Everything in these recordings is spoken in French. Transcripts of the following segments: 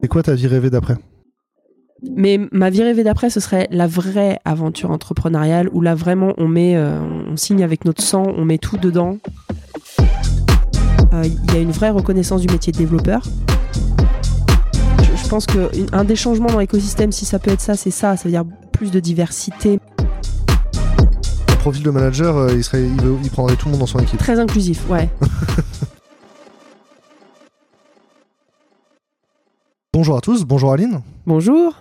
C'est quoi ta vie rêvée d'après? Mais ma vie rêvée d'après, ce serait la vraie aventure entrepreneuriale où là vraiment on met, euh, on signe avec notre sang, on met tout dedans. Euh, Il y a une vraie reconnaissance du métier de développeur. Je, pense qu'un des changements dans l'écosystème, si ça peut être ça, c'est ça, ça veut dire plus de diversité, profil de manager, euh, il, serait, il, veut- il prendrait tout le monde dans son équipe. très inclusif, ouais. Bonjour à tous, bonjour Aline. Bonjour.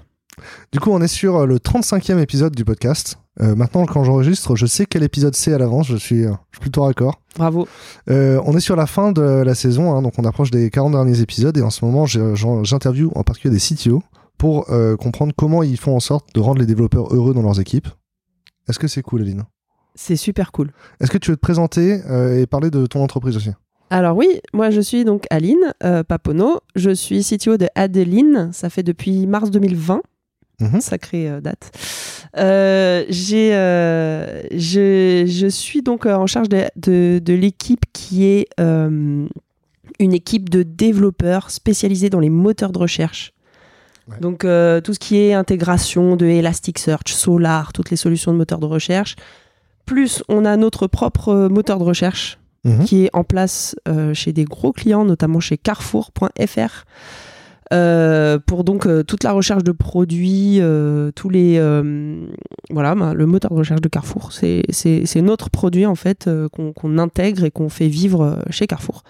Du coup, on est sur euh, le 35e épisode du podcast. Euh, maintenant, quand j'enregistre, je sais quel épisode c'est à l'avance, je suis, euh, je suis plutôt raccord. Bravo. Euh, on est sur la fin de la saison, hein, donc on approche des 40 derniers épisodes et en ce moment, j'ai- j'en- j'interviewe en particulier des CTO pour euh, comprendre comment ils font en sorte de rendre les développeurs heureux dans leurs équipes. Est-ce que c'est cool, Aline? C'est super cool. Est-ce que tu veux te présenter euh, et parler de ton entreprise aussi? Alors oui, moi je suis donc Aline euh, Papono. Je suis CTO de Adeline. Ça fait depuis mars 2020. Mhm. Sacrée euh, date. Euh, j'ai, je, je suis donc en charge de, de- de l'équipe qui est une équipe de développeurs spécialisés dans les moteurs de recherche. Ouais. Donc tout ce qui est intégration de Elasticsearch, Solar, toutes les solutions de moteurs de recherche. Plus on a notre propre euh, moteur de recherche Mhm. qui est en place euh, chez des gros clients, notamment chez Carrefour.fr. euh, pour donc euh, toute la recherche de produits, euh, tous les voilà, ben, le moteur de recherche de Carrefour, c'est notre produit en fait qu'on intègre et qu'on fait vivre chez Carrefour.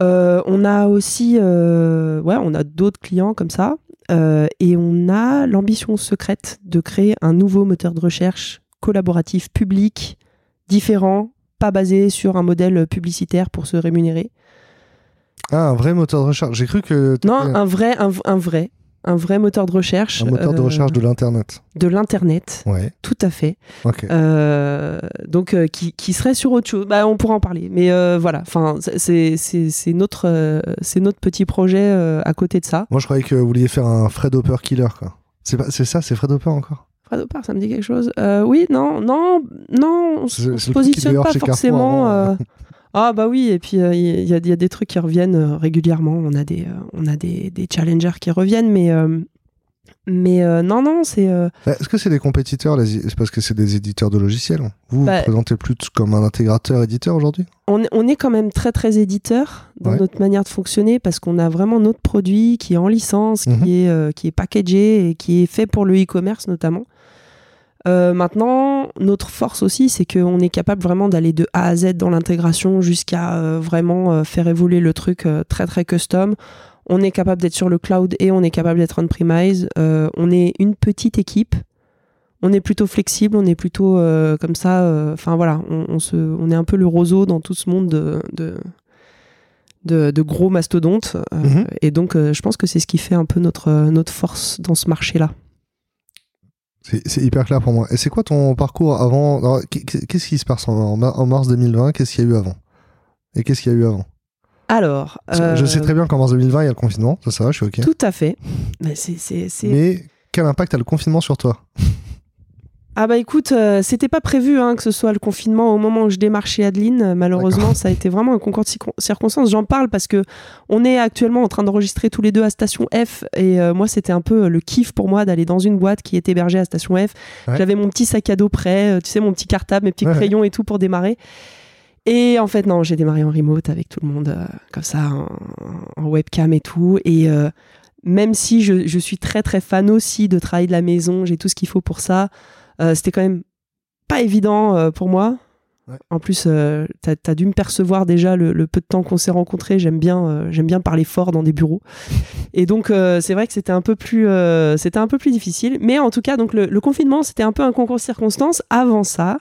On a aussi, ouais, on a d'autres clients comme ça, et on a l'ambition secrète de créer un nouveau moteur de recherche collaboratif public, différent, pas basé sur un modèle publicitaire pour se rémunérer. Ah, un vrai moteur de recherche. J'ai cru que Non, un vrai, un, un vrai, un vrai moteur de recherche. un moteur de euh, recherche de l'Internet. de l'internet, Ouais, tout à fait. ok. Euh, donc euh, qui, qui serait sur autre chose. Bah, on pourra en parler. Mais voilà, enfin, c'est notre c'est notre petit projet à côté de ça. Moi, je croyais que vous vouliez faire un Fred Hopper killer, quoi. C'est ça, c'est Fred Hopper encore? Ça me dit quelque chose. Euh, oui, non, non, non, on, se positionne pas forcément. euh, Ah bah oui, et puis euh, il y, a, il y a des trucs qui reviennent régulièrement. On a des, on a des, des challengers qui reviennent, mais mais euh, non non, c'est euh, Bah, Est-ce que c'est des compétiteurs les- C'est parce que c'est des éditeurs de logiciels? Vous vous Bah- vous présentez plus comme un intégrateur éditeur aujourd'hui? On, est- on est quand même très très éditeur dans Ouais. notre manière de fonctionner parce qu'on a vraiment notre produit qui est en licence, Mhm. qui est euh, qui est packagé et qui est fait pour le e-commerce notamment. Euh, maintenant, notre force aussi, c'est qu'on est capable vraiment d'aller de A à Z dans l'intégration jusqu'à euh, vraiment euh, faire évoluer le truc très très custom. On est capable d'être sur le cloud et on est capable d'être on-premise. On est une petite équipe. On est plutôt flexible, on est plutôt comme ça. Enfin voilà, on, on se, on est un peu le roseau dans tout ce monde de, de, de- de gros mastodontes. Mhm. Et donc, je pense que c'est ce qui fait un peu notre, notre force dans ce marché-là. C'est hyper clair pour moi. Et c'est quoi ton parcours avant Qu'est-ce qui se passe en, en mar- en mars 2020 Qu'est-ce qu'il y a eu avant? Et qu'est-ce qu'il y a eu avant? Alors, Je euh, sais très bien qu'en mars 2020, il y a le confinement. Ça, ça va, je suis OK. Tout à fait. Mais c'est- Mais quel impact a le confinement sur toi? Ah bah écoute, euh, c'était pas prévu hein, que ce soit le confinement au moment où je démarre chez Adeline. Euh, Malheureusement, ça a été vraiment un concours de circon- circonstances. J'en parle parce que on est actuellement en train d'enregistrer tous les deux à Station F et euh, moi c'était un peu le kiff pour moi d'aller dans une boîte qui est hébergée à Station F. Ouais. J'avais mon petit sac à dos prêt, tu sais mon petit cartable, mes petits Ouais, ouais. crayons et tout pour démarrer. Et en fait non, j'ai démarré en remote avec tout le monde euh, comme ça en, en webcam et tout et même si je, je suis très très fan aussi de travailler de la maison, j'ai tout ce qu'il faut pour ça. Euh, c'était quand même pas évident euh, pour moi. Ouais. En plus, euh, t'as as dû me percevoir déjà le, le peu de temps qu'on s'est rencontrés. J'aime bien, euh, j'aime bien parler fort dans des bureaux. Et donc, euh, c'est vrai que c'était un peu plus, c'était un peu plus difficile. Mais en tout cas, donc le, le confinement, c'était un peu un concours de circonstances. Avant ça,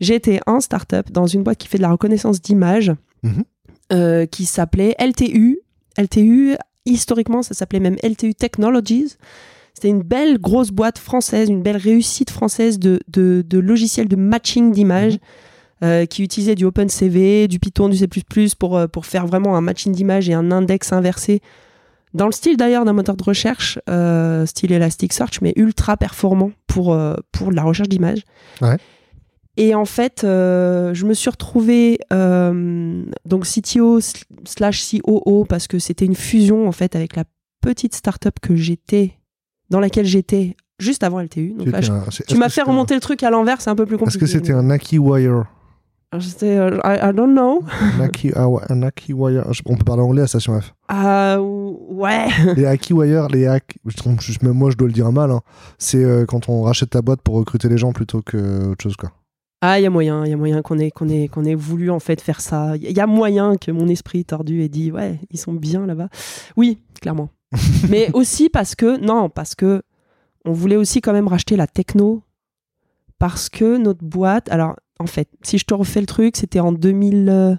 j'étais en start-up dans une boîte qui fait de la reconnaissance d'images, Mhm. qui s'appelait LTU. LTU, historiquement, ça s'appelait même LTU Technologies. C'était une belle grosse boîte française, une belle réussite française de, de, de logiciels de matching d'images euh, qui utilisait du OpenCV, du Python, du C++ pour, euh, pour faire vraiment un matching d'images et un index inversé. Dans le style d'ailleurs d'un moteur de recherche, euh, style Elasticsearch, mais ultra performant pour, euh, pour la recherche d'images. Ouais. Et en fait, je me suis retrouvée euh, donc CTO slash COO parce que c'était une fusion en fait avec la petite startup que j'étais, dans laquelle j'étais juste avant LTU. Donc là, je- C'était un- c'est- tu m'as fait c'était remonter le truc à l'envers, c'est un peu plus un- Est-ce compliqué. que c'était un Naki Wire? Alors, j'étais, euh, I, I don't know. Ah un Naki Wire. Je- On peut parler anglais à Station F. Ah, ouais. les Haki Wire, les hack, je trompe, juste- même moi je dois le dire mal, hein. c'est euh, quand on rachète ta boîte pour recruter les gens plutôt que autre chose quoi. Ah, il y a moyen, il y a moyen qu'on ait, qu'on ait, qu'on ait voulu en fait faire ça. Il y a moyen que mon esprit tordu ait dit ouais, ils sont bien là-bas. Oui, clairement. Mais aussi parce que non, parce que on voulait aussi quand même racheter la techno parce que notre boîte. Alors en fait, si je te refais le truc, c'était en 2000, euh,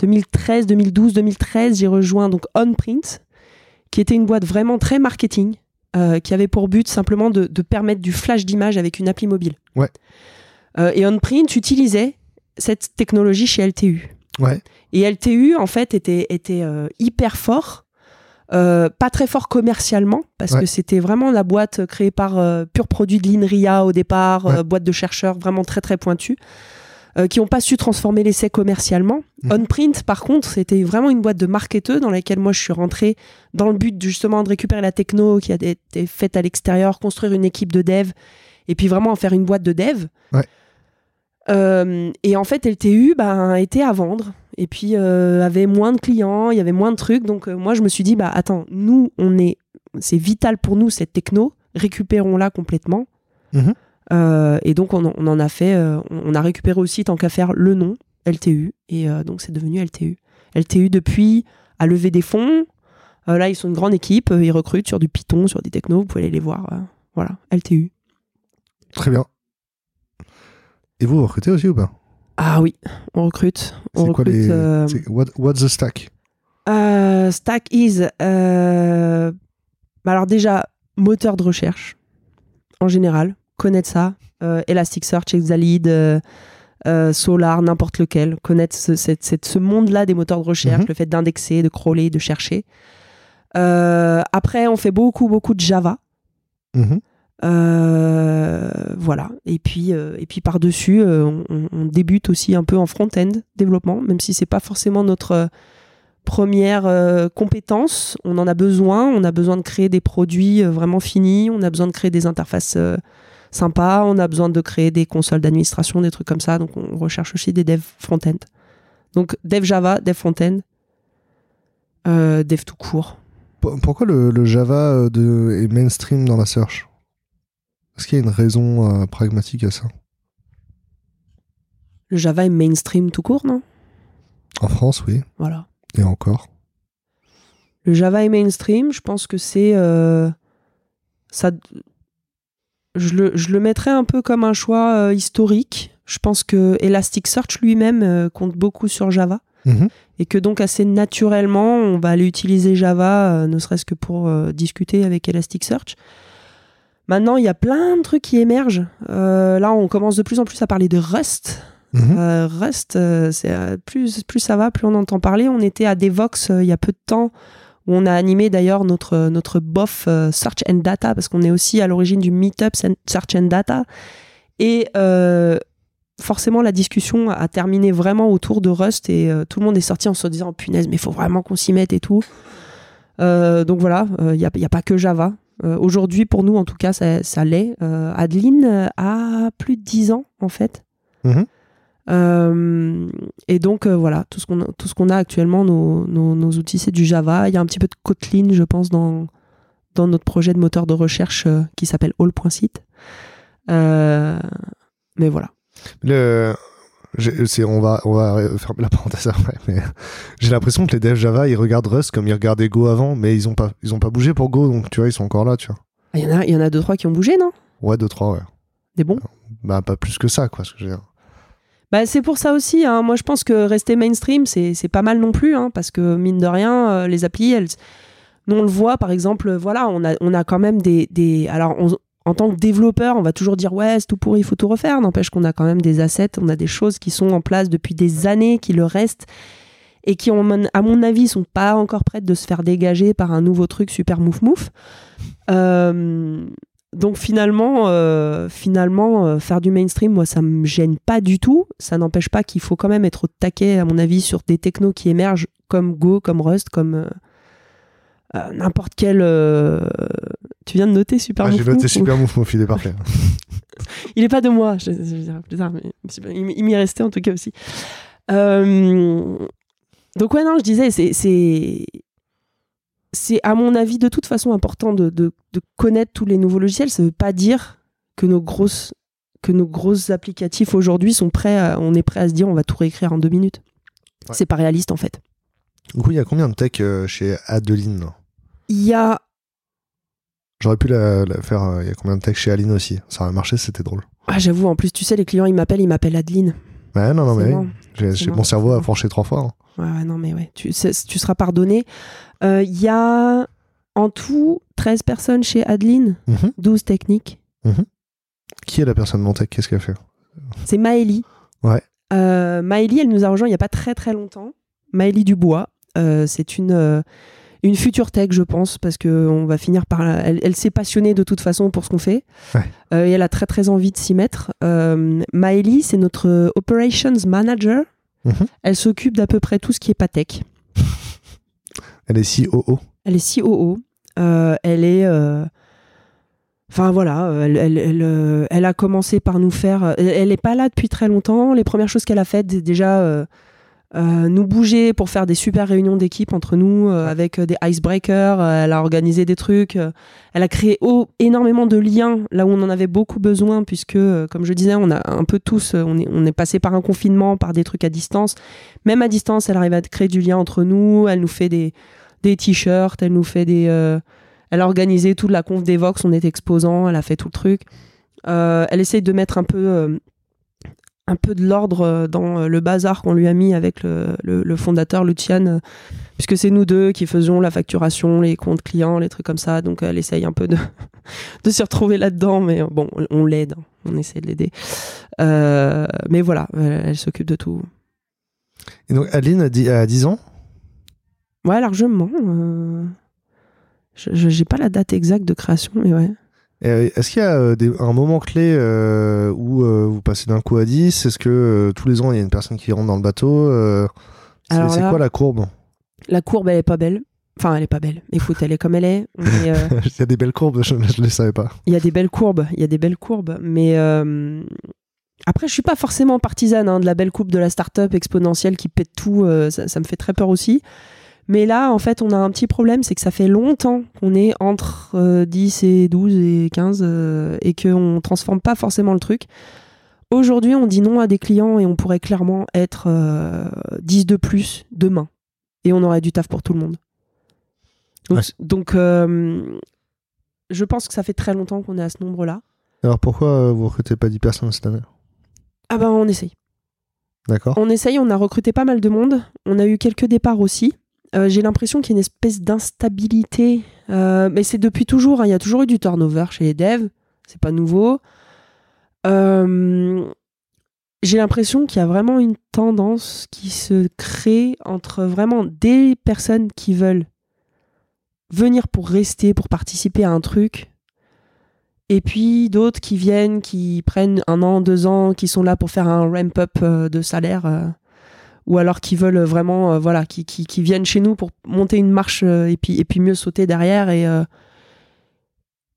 2013, 2012, 2013, j'ai rejoint donc OnPrint, qui était une boîte vraiment très marketing, euh, qui avait pour but simplement de, de permettre du flash d'image avec une appli mobile. Ouais. Euh, et OnPrint utilisait cette technologie chez LTU. Ouais. Et LTU, en fait, était, était euh, hyper fort. Euh, pas très fort commercialement, parce Ouais. que c'était vraiment la boîte créée par euh, Pur Produit de l'INRIA au départ, Ouais. euh, boîte de chercheurs vraiment très très pointue, euh, qui n'ont pas su transformer l'essai commercialement. Mhm. OnPrint, par contre, c'était vraiment une boîte de marketeux dans laquelle moi je suis rentré dans le but justement de récupérer la techno qui a été faite à l'extérieur, construire une équipe de dev, et puis vraiment en faire une boîte de dev. Ouais. Et en fait, LTU ben, était à vendre et puis euh, avait moins de clients, il y avait moins de trucs. Donc euh, moi, je me suis dit, bah attends, nous, on est, c'est vital pour nous cette techno, récupérons-la complètement. Mhm. Euh, et donc on, en- on en a fait, euh, on a récupéré aussi tant qu'à faire le nom LTU et donc c'est devenu LTU. LTU depuis a levé des fonds. Là, ils sont une grande équipe, ils recrutent sur du Python, sur des technos. Vous pouvez aller les voir. voilà, LTU. Très bien. Et vous, vous recrutez aussi ou pas? Ah oui, on recrute. On C'est quoi recrute. les. euh, what, what's the stack? Euh, Stack is. euh, alors, déjà, moteur de recherche, en général, connaître ça. Elasticsearch, Exalid, Solar, n'importe lequel. Connaître ce, cette- cette- ce monde-là des moteurs de recherche, Mhm. le fait d'indexer, de crawler, de chercher. Après, on fait beaucoup, beaucoup de Java. Mhm. Voilà. Et puis, euh, et puis par-dessus, euh, on, débute aussi un peu en front-end développement, même si c'est pas forcément notre euh, première euh, compétence. On en a besoin. On a besoin de créer des produits euh, vraiment finis. On a besoin de créer des interfaces euh, sympas. On a besoin de créer des consoles d'administration, des trucs comme ça. Donc, on recherche aussi des devs front-end. Donc, dev Java, dev front-end, euh, dev tout court. Pour- Pourquoi le, Java euh, est mainstream dans la search? Est-ce qu'il y a une raison euh, pragmatique à ça? Le Java est mainstream tout court, non? En France, oui. Voilà. Et encore? Le Java est mainstream, je pense que c'est. euh, ça, je, le, je le mettrais un peu comme un choix euh, historique. Je pense que Elasticsearch lui-même compte beaucoup sur Java. Mhm. Et que donc, assez naturellement, on va aller utiliser Java, ne serait-ce que pour discuter avec Elasticsearch. Maintenant, il y a plein de trucs qui émergent. Euh, là, on commence de plus en plus à parler de Rust. Mhm. Euh, Rust, euh, c'est plus plus ça va, plus on entend parler. On était à Devox il y a peu de temps où on a animé d'ailleurs notre notre bof Search and Data parce qu'on est aussi à l'origine du Meetup Search and Data et forcément la discussion a terminé vraiment autour de Rust et tout le monde est sorti en se disant punaise mais il faut vraiment qu'on s'y mette et tout. Donc voilà, il n'y a, y a pas que Java. Euh, Aujourd'hui, pour nous, en tout cas, ça, ça l'est. Euh, Adeline a plus de 10 ans, en fait. Mhm. Euh, et donc voilà, tout ce qu'on a, actuellement, nos, nos- nos outils, c'est du Java. Il y a un petit peu de Kotlin, je pense, dans, dans notre projet de moteur de recherche qui s'appelle All.site. Mais voilà. Le... on, va, on va fermer la parenthèse après, mais j'ai l'impression que les devs Java, ils regardent Rust comme ils regardaient Go avant, mais ils ont pas, ils ont pas bougé pour Go, donc tu vois, ils sont encore là, tu vois. Ah, Il y, en a- il y en a deux, trois qui ont bougé, non? Ouais, deux, trois, ouais. Des bons? Bah, pas plus que ça, quoi, ce que je veux dire. Bah, c'est pour ça aussi. hein. Moi, je pense que rester mainstream, c'est c'est pas mal non plus, hein, parce que mine de rien, euh, les applis, elles, nous on le voit, par exemple, voilà, on a, on a quand même des, des alors on- en tant que développeur, on va toujours dire ouais, c'est tout pourri, il faut tout refaire. N'empêche qu'on a quand même des assets, on a des choses qui sont en place depuis des années, qui le restent et qui, à mon avis, sont pas encore prêtes de se faire dégager par un nouveau truc super mouf mouf. Euh, donc finalement, euh, finalement euh, faire du mainstream, moi, ça me gêne pas du tout. Ça n'empêche pas qu'il faut quand même être au taquet, à mon avis, sur des technos qui émergent comme Go, comme Rust, comme n'importe quel. Tu viens de noter Super Ah, j'ai noté super mouf, mon fil est parfait. Il est pas de moi, je, je dirai plus tard, mais il, il m'y est resté en tout cas aussi. Euh, donc ouais, non, je disais, c'est, c'est, à mon avis de toute façon important de, de- de connaître tous les nouveaux logiciels. Ça veut pas dire que nos grosses que nos grosses applicatifs aujourd'hui sont prêts, à- on est prêt à se dire on va tout réécrire en deux minutes. Ouais. C'est pas réaliste en fait. Du coup, il y a combien de tech euh, chez Adeline? Il y a J'aurais pu la, la faire. euh, Il y a combien de tech chez Aline aussi Ça aurait marché, c'était drôle. ah, j'avoue en plus tu sais les clients ils m'appellent ils m'appellent Adeline. Ouais, non, non, mais bon. oui. J'ai- mon cerveau a franchi trois fois. hein. Ouais, ouais, non, mais ouais, tu, tu seras pardonné. Euh, Il y a en tout 13 personnes chez Adeline, Mhm. 12 techniques. Qui est la personne non tech? Qu'est-ce qu'elle fait? C'est Maëlie. Ouais. Euh, Maëlie, elle nous a rejoint il n'y a pas très très longtemps. Maëlie Dubois. Euh, c'est une, une future tech, je pense, parce qu'on va finir par. la- Elle, elle s'est passionnée de toute façon pour ce qu'on fait. Ouais. Euh, et elle a très très envie de s'y mettre. Euh, Maëlie, c'est notre Operations Manager. Mhm. Elle s'occupe d'à peu près tout ce qui est pas tech. Elle est COO. Elle est COO. Euh, elle est. euh, Enfin voilà, elle, elle, elle, euh, elle a commencé par nous faire. Elle, elle est pas là depuis très longtemps. Les premières choses qu'elle a faites, déjà euh, nous bouger pour faire des super réunions d'équipe entre nous euh, avec euh, des icebreakers. Euh, elle a organisé des trucs. euh, elle a créé oh, énormément de liens là où on en avait beaucoup besoin, puisque, comme je disais, on a un peu tous. On est, on est passé par un confinement, par des trucs à distance. Même à distance, elle arrive à créer du lien entre nous. Elle nous fait des des t-shirts, elle nous fait des. euh, elle a organisé toute la conf d'Evox, on est exposant, elle a fait tout le truc. Euh, elle essaye de mettre un peu, euh, un peu de l'ordre euh, dans euh, le bazar qu'on lui a mis avec le, le- le fondateur Lucian, euh, puisque c'est nous deux qui faisions la facturation, les comptes clients, les trucs comme ça. Donc elle essaye un peu de, de s'y retrouver là-dedans, mais bon, on, l'aide, on essaie de l'aider. Euh, mais voilà, elle, elle s'occupe de tout. Et donc, Adeline a, dit- a 10 ans? Ouais, largement. euh, Je j'ai pas la date exacte de création, mais ouais. Euh, Est-ce qu'il y a euh, des- un moment clé euh, où euh, vous passez d'un coup à 10 Est-ce que euh, tous les ans il y a une personne qui rentre dans le bateau C'est quoi la courbe? La courbe, elle est pas belle. Enfin, elle est pas belle. Écoute, elle est comme elle est. Mais, Il y a des belles courbes, je ne les savais pas. Il y a des belles courbes. Il y a des belles courbes. Mais après, je suis pas forcément partisane hein, de la belle courbe de la start-up exponentielle qui pète tout. ça, ça me fait très peur aussi. Mais là, en fait, on a un petit problème, c'est que ça fait longtemps qu'on est entre euh, 10 et 12 et 15 euh, et qu'on transforme pas forcément le truc. Aujourd'hui, on dit non à des clients et on pourrait clairement être euh, 10 de plus demain. Et on aurait du taf pour tout le monde. Donc, euh, je pense que ça fait très longtemps qu'on est à ce nombre-là. Alors pourquoi euh, vous recrutez pas 10 personnes cette année? Ah ben, on essaye. D'accord On essaye, on a recruté pas mal de monde. On a eu quelques départs aussi. Euh, J'ai l'impression qu'il y a une espèce d'instabilité. Euh, mais c'est depuis toujours. hein. Il y a toujours eu du turnover chez les devs. C'est pas nouveau. Euh, J'ai l'impression qu'il y a vraiment une tendance qui se crée entre vraiment des personnes qui veulent venir pour rester, pour participer à un truc. Et puis d'autres qui viennent, qui prennent un an, deux ans, qui sont là pour faire un ramp-up de salaire, ou alors qui veulent vraiment, euh, voilà, qui, qui, qui viennent chez nous pour monter une marche euh, et, puis, et puis mieux sauter derrière, et, euh,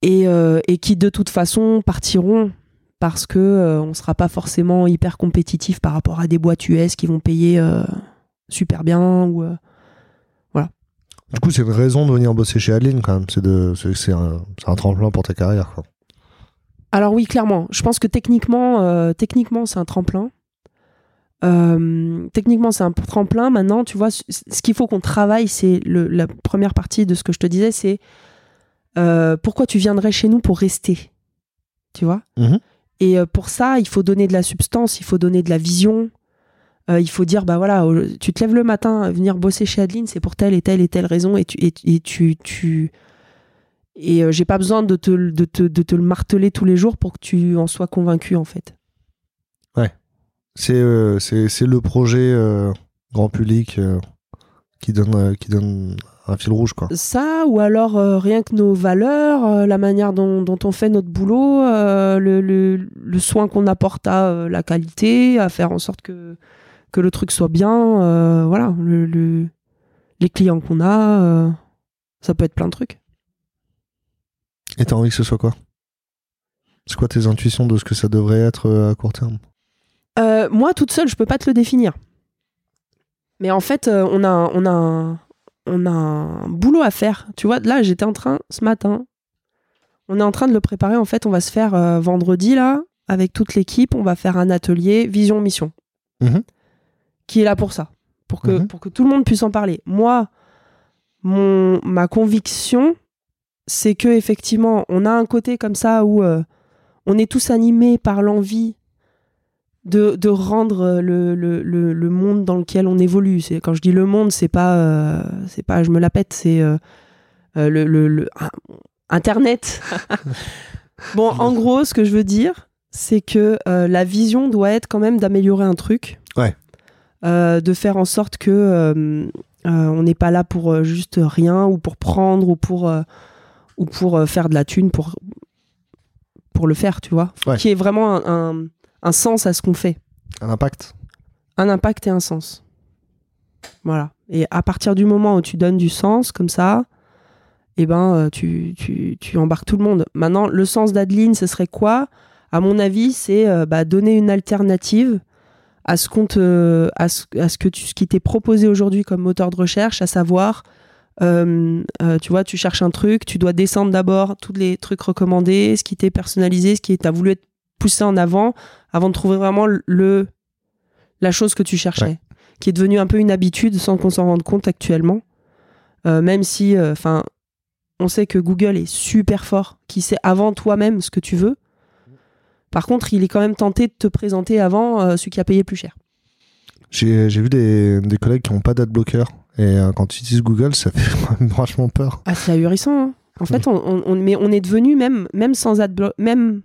et, et qui de toute façon partiront parce que euh, on sera pas forcément hyper compétitif par rapport à des boîtes US qui vont payer euh, super bien ou euh, Du coup, c'est une raison de venir bosser chez Adeline quand même. C'est de- c'est- un, un tremplin pour ta carrière. Quoi. Alors oui, clairement. Je pense que techniquement, techniquement, c'est un tremplin. Euh, techniquement, c'est un tremplin. Maintenant, tu vois, ce qu'il faut qu'on travaille, c'est la première partie de ce que je te disais, c'est euh, pourquoi tu viendrais chez nous pour rester, tu vois? Mhm. Et euh, pour ça, il faut donner de la substance, il faut donner de la vision. Euh, il faut dire, bah voilà, tu te lèves le matin, venir bosser chez Adeline, c'est pour telle et telle et telle raison, et tu, et, et tu, tu, et euh, j'ai pas besoin de te, de, te, de te le marteler tous les jours pour que tu en sois convaincu, en fait. Euh, c'est- c'est le projet euh, grand public euh, qui, donne, euh, qui donne un fil rouge, quoi. Ça, ou alors euh, rien que nos valeurs, euh, la manière dont, dont on fait notre boulot, euh, le, le- le soin qu'on apporte à euh, la qualité, à faire en sorte que, que le truc soit bien. euh, voilà, le, le- les clients qu'on a, euh, ça peut être plein de trucs. Et t'as envie que ce soit quoi? C'est quoi tes intuitions de ce que ça devrait être euh, à court terme? Euh, moi, toute seule, je peux pas te le définir. Mais en fait, euh, on, a, un- on, a on a un boulot à faire. Tu vois, là, j'étais en train, ce matin, on est en train de le préparer. En fait, on va se faire euh, vendredi, là, avec toute l'équipe, on va faire un atelier Vision Mission. Mhm. Qui est là pour ça. Pour que, Mhm. pour que tout le monde puisse en parler. Moi, mon, ma conviction, c'est que effectivement, on a un côté comme ça où euh, on est tous animés par l'envie de, de rendre euh, le, le, le, le monde dans lequel on évolue. C'est, quand je dis le monde, c'est pas, euh, c'est pas je me la pète, c'est euh, euh, le, ah, Internet. bon, en gros, ce que je veux dire, c'est que euh, la vision doit être quand même d'améliorer un truc. Ouais. De faire en sorte que on n'est pas là pour juste rien ou pour prendre ou pour, ou pour faire de la thune pour, pour le faire, tu vois. Ouais. Qu'il y ait vraiment un, un- un sens à ce qu'on fait. Un impact Un impact et un sens. Voilà. Et à partir du moment où tu donnes du sens comme ça, eh ben, euh, tu, tu, tu embarques tout le monde. Maintenant, le sens d'Adeline, ce serait quoi? À mon avis, c'est euh, bah, donner une alternative à ce, qu'on te- à ce, à ce que tu, ce qui t'est proposé aujourd'hui comme moteur de recherche, à savoir, euh, euh, tu vois, tu cherches un truc, tu dois descendre d'abord tous les trucs recommandés, ce qui t'est personnalisé, ce qui t'a voulu être poussé en avant, avant de trouver vraiment le la chose que tu cherchais, Ouais. qui est devenue un peu une habitude sans qu'on s'en rende compte actuellement. Euh, même si, enfin, on sait que Google est super fort, qui sait avant toi-même ce que tu veux. Par contre, il est quand même tenté de te présenter avant euh, celui qui a payé plus cher. J'ai vu des, des collègues qui n'ont pas d'adblocker. Et euh, quand tu utilises Google, ça fait vachement peur. Ah, c'est ahurissant. hein. En fait, on, on- on- mais on est devenu même, même sans adblock, même,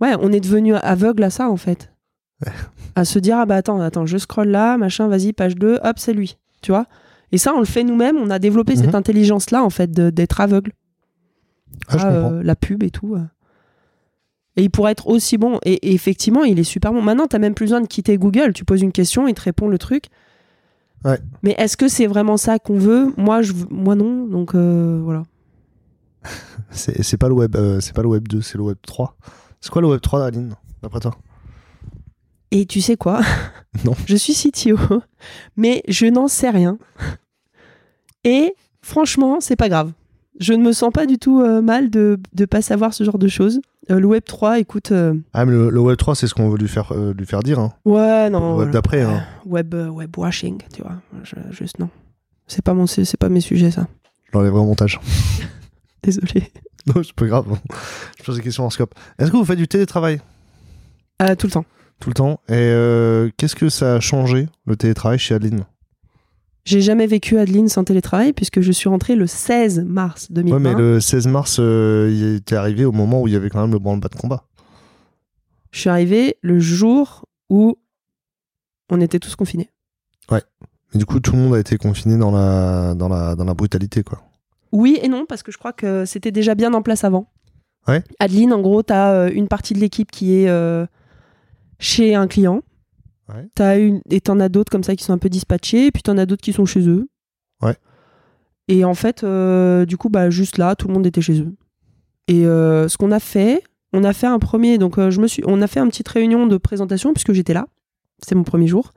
ouais, on est devenu aveugle à ça en fait. Ouais. À se dire ah bah attends, attends, je scrolle là, machin, vas-y, page 2, hop, c'est lui, tu vois? Et ça, on le fait nous-mêmes. On a développé cette Mhm. intelligence là en fait d'être aveugle. Ah, comprends. euh, la pub et tout. euh. Et il pourrait être aussi bon. Et, et effectivement, il est super bon. Maintenant, t'as même plus besoin de quitter Google. Tu poses une question, il te répond le truc. Ouais. Mais est-ce que c'est vraiment ça qu'on veut? Moi, je, moi non. Donc euh, voilà. C'est c'est pas le web, euh, c'est pas le web 2, c'est le web 3. C'est quoi le web 3, Aline, d'après toi? Et tu sais quoi? Non. Je suis CTO, mais je n'en sais rien. Et franchement, c'est pas grave. Je ne me sens pas du tout euh, mal de ne pas savoir ce genre de choses. Euh, le Web 3, écoute. euh, Ah, mais le, le web 3, c'est ce qu'on veut lui faire, lui faire dire. Hein. ouais, non. le web voilà. d'après. Hein. Web, web washing, tu vois. Je- juste non. C'est pas, mon, c'est c'est pas mes sujets, ça. Je l'enlèverai au montage. Désolé. non, c'est pas grave. Je pose des questions en scope. Est-ce que vous faites du télétravail? Euh, tout le temps. tout le temps Et euh, qu'est-ce que ça a changé, le télétravail chez Adeline? J'ai jamais vécu Adeline sans télétravail puisque je suis rentrée le 16 mars 2020. Ouais, mais le 16 mars, euh, il était arrivé au moment où il y avait quand même le branle-bas de combat. Je suis arrivée le jour où on était tous confinés. Et du coup, tout le monde a été confiné dans la, dans la, dans la brutalité, quoi. Oui et non, parce que je crois que c'était déjà bien en place avant. Ouais. Adeline, en gros, tu as une partie de l'équipe qui est euh, chez un client. Ouais. T'as une, et t'en as d'autres comme ça qui sont un peu dispatchés, et puis t'en as d'autres qui sont chez eux. Ouais. Et en fait, euh, du coup, bah, juste là, tout le monde était chez eux. Et euh, ce qu'on a fait, on a fait un premier, donc euh, je me suis, on a fait une petite réunion de présentation puisque j'étais là. C'était mon premier jour.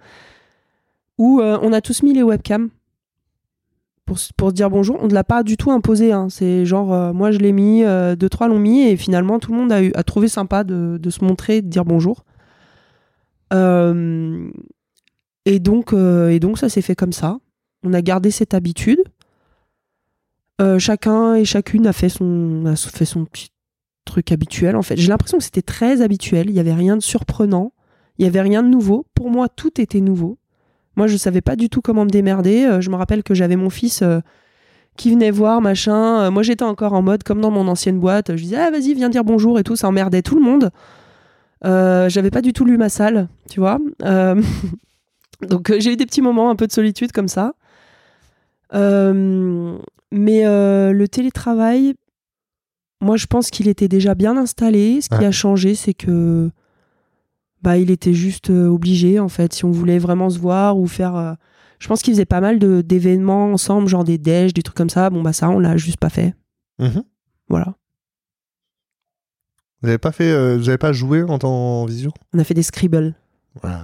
Où euh, on a tous mis les webcams pour, se dire bonjour. On ne l'a pas du tout imposé. hein. C'est genre, euh, moi je l'ai mis, euh, deux, trois l'ont mis, et finalement tout le monde a, eu, a trouvé sympa de, de se montrer, de dire bonjour. Euh, et, donc, et donc ça s'est fait comme ça. On a gardé cette habitude. Chacun et chacune a fait son, a fait son petit truc habituel en fait. J'ai l'impression que c'était très habituel. Il n'y avait rien de surprenant. Il n'y avait rien de nouveau. Pour moi, tout était nouveau. Moi, je savais pas du tout comment me démerder. Euh, je me rappelle que j'avais mon fils euh, qui venait voir, machin. Euh, moi, j'étais encore en mode comme dans mon ancienne boîte. Je disais, ah, vas-y, viens dire bonjour et tout. Ça emmerdait tout le monde. Euh, j'avais pas du tout lu ma salle, tu vois. Euh, Donc, j'ai eu des petits moments un peu de solitude comme ça. Euh, mais le télétravail, moi je pense qu'il était déjà bien installé. Ce qui Ouais. a changé, c'est que bah il était juste euh, obligé en fait. Si on voulait vraiment se voir ou faire, euh, je pense qu'il faisait pas mal de d'événements ensemble, genre des déj, des trucs comme ça. Bon bah ça on l'a juste pas fait. Mhm. Voilà. Vous avez pas fait, euh, vous avez pas joué en temps en visio? On a fait des scribbles. Voilà.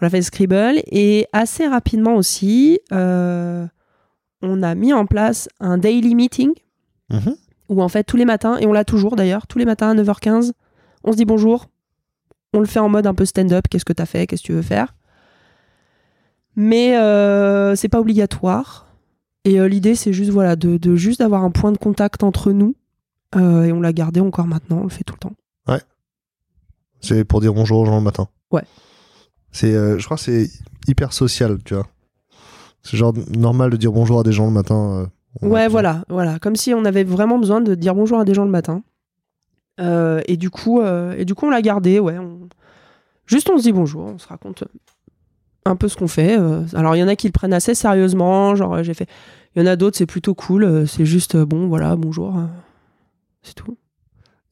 On a fait le Scribble et assez rapidement aussi, euh, on a mis en place un daily meeting Mhm. où en fait tous les matins, et on l'a toujours d'ailleurs, tous les matins à 9h15, on se dit bonjour. On le fait en mode un peu stand-up, qu'est-ce que t'as fait, qu'est-ce que tu veux faire. Mais euh, c'est pas obligatoire. Et euh, l'idée c'est juste voilà de, de juste d'avoir un point de contact entre nous. Euh, et on l'a gardé encore maintenant, on le fait tout le temps. C'est pour dire bonjour aux gens le matin. Ouais. C'est, euh, je crois que c'est hyper social, tu vois. C'est genre normal de dire bonjour à des gens le matin. Ouais, voilà, voilà, comme si on avait vraiment besoin de dire bonjour à des gens le matin. Euh, et du coup, euh, et du coup, on l'a gardé, ouais. on- Juste, on se dit bonjour, on se raconte un peu ce qu'on fait. euh. Alors, il y en a qui le prennent assez sérieusement, genre j'ai fait. Il y en a d'autres, c'est plutôt cool. C'est juste bon, voilà, bonjour, c'est tout.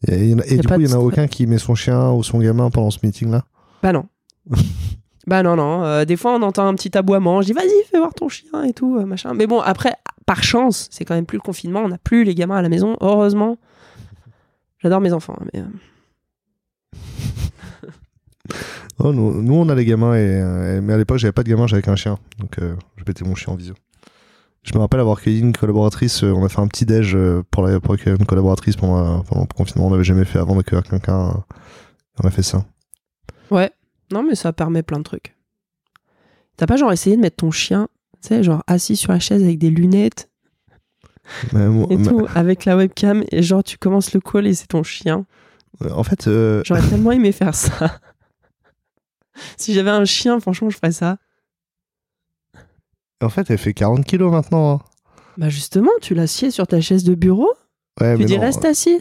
Et, il y en a- et Y a du coup, il de y en a aucun qui met son chien ou son gamin pendant ce meeting-là? Bah non. bah non, non. euh, des fois, on entend un petit aboiement. Je dis, vas-y, fais voir ton chien et tout, machin. Mais bon, après, par chance, c'est quand même plus le confinement. On n'a plus les gamins à la maison, heureusement. J'adore mes enfants, hein, mais euh, Oh, nous, nous, on a les gamins, et, euh, mais à l'époque, j'avais pas de gamin, j'avais qu'un chien. Donc, euh, je mettais mon chien en visio. Je me rappelle avoir cueilli une collaboratrice, euh, on a fait un petit déj pour, la, pour accueillir une collaboratrice pendant, pendant le confinement, on n'avait jamais fait avant d'accueillir quelqu'un. on a fait ça. ouais. Non, mais ça permet plein de trucs. T'as pas genre essayé de mettre ton chien, tu sais, genre assis sur la chaise avec des lunettes Moi- et tout, avec la webcam, et genre tu commences le call et c'est ton chien. en fait, euh, J'aurais tellement aimé faire ça. si j'avais un chien, franchement, je ferais ça. en fait, elle fait 40 kilos maintenant. hein. Bah justement, tu l'assieds sur ta chaise de bureau, Ouais, tu mais dis non, reste assis.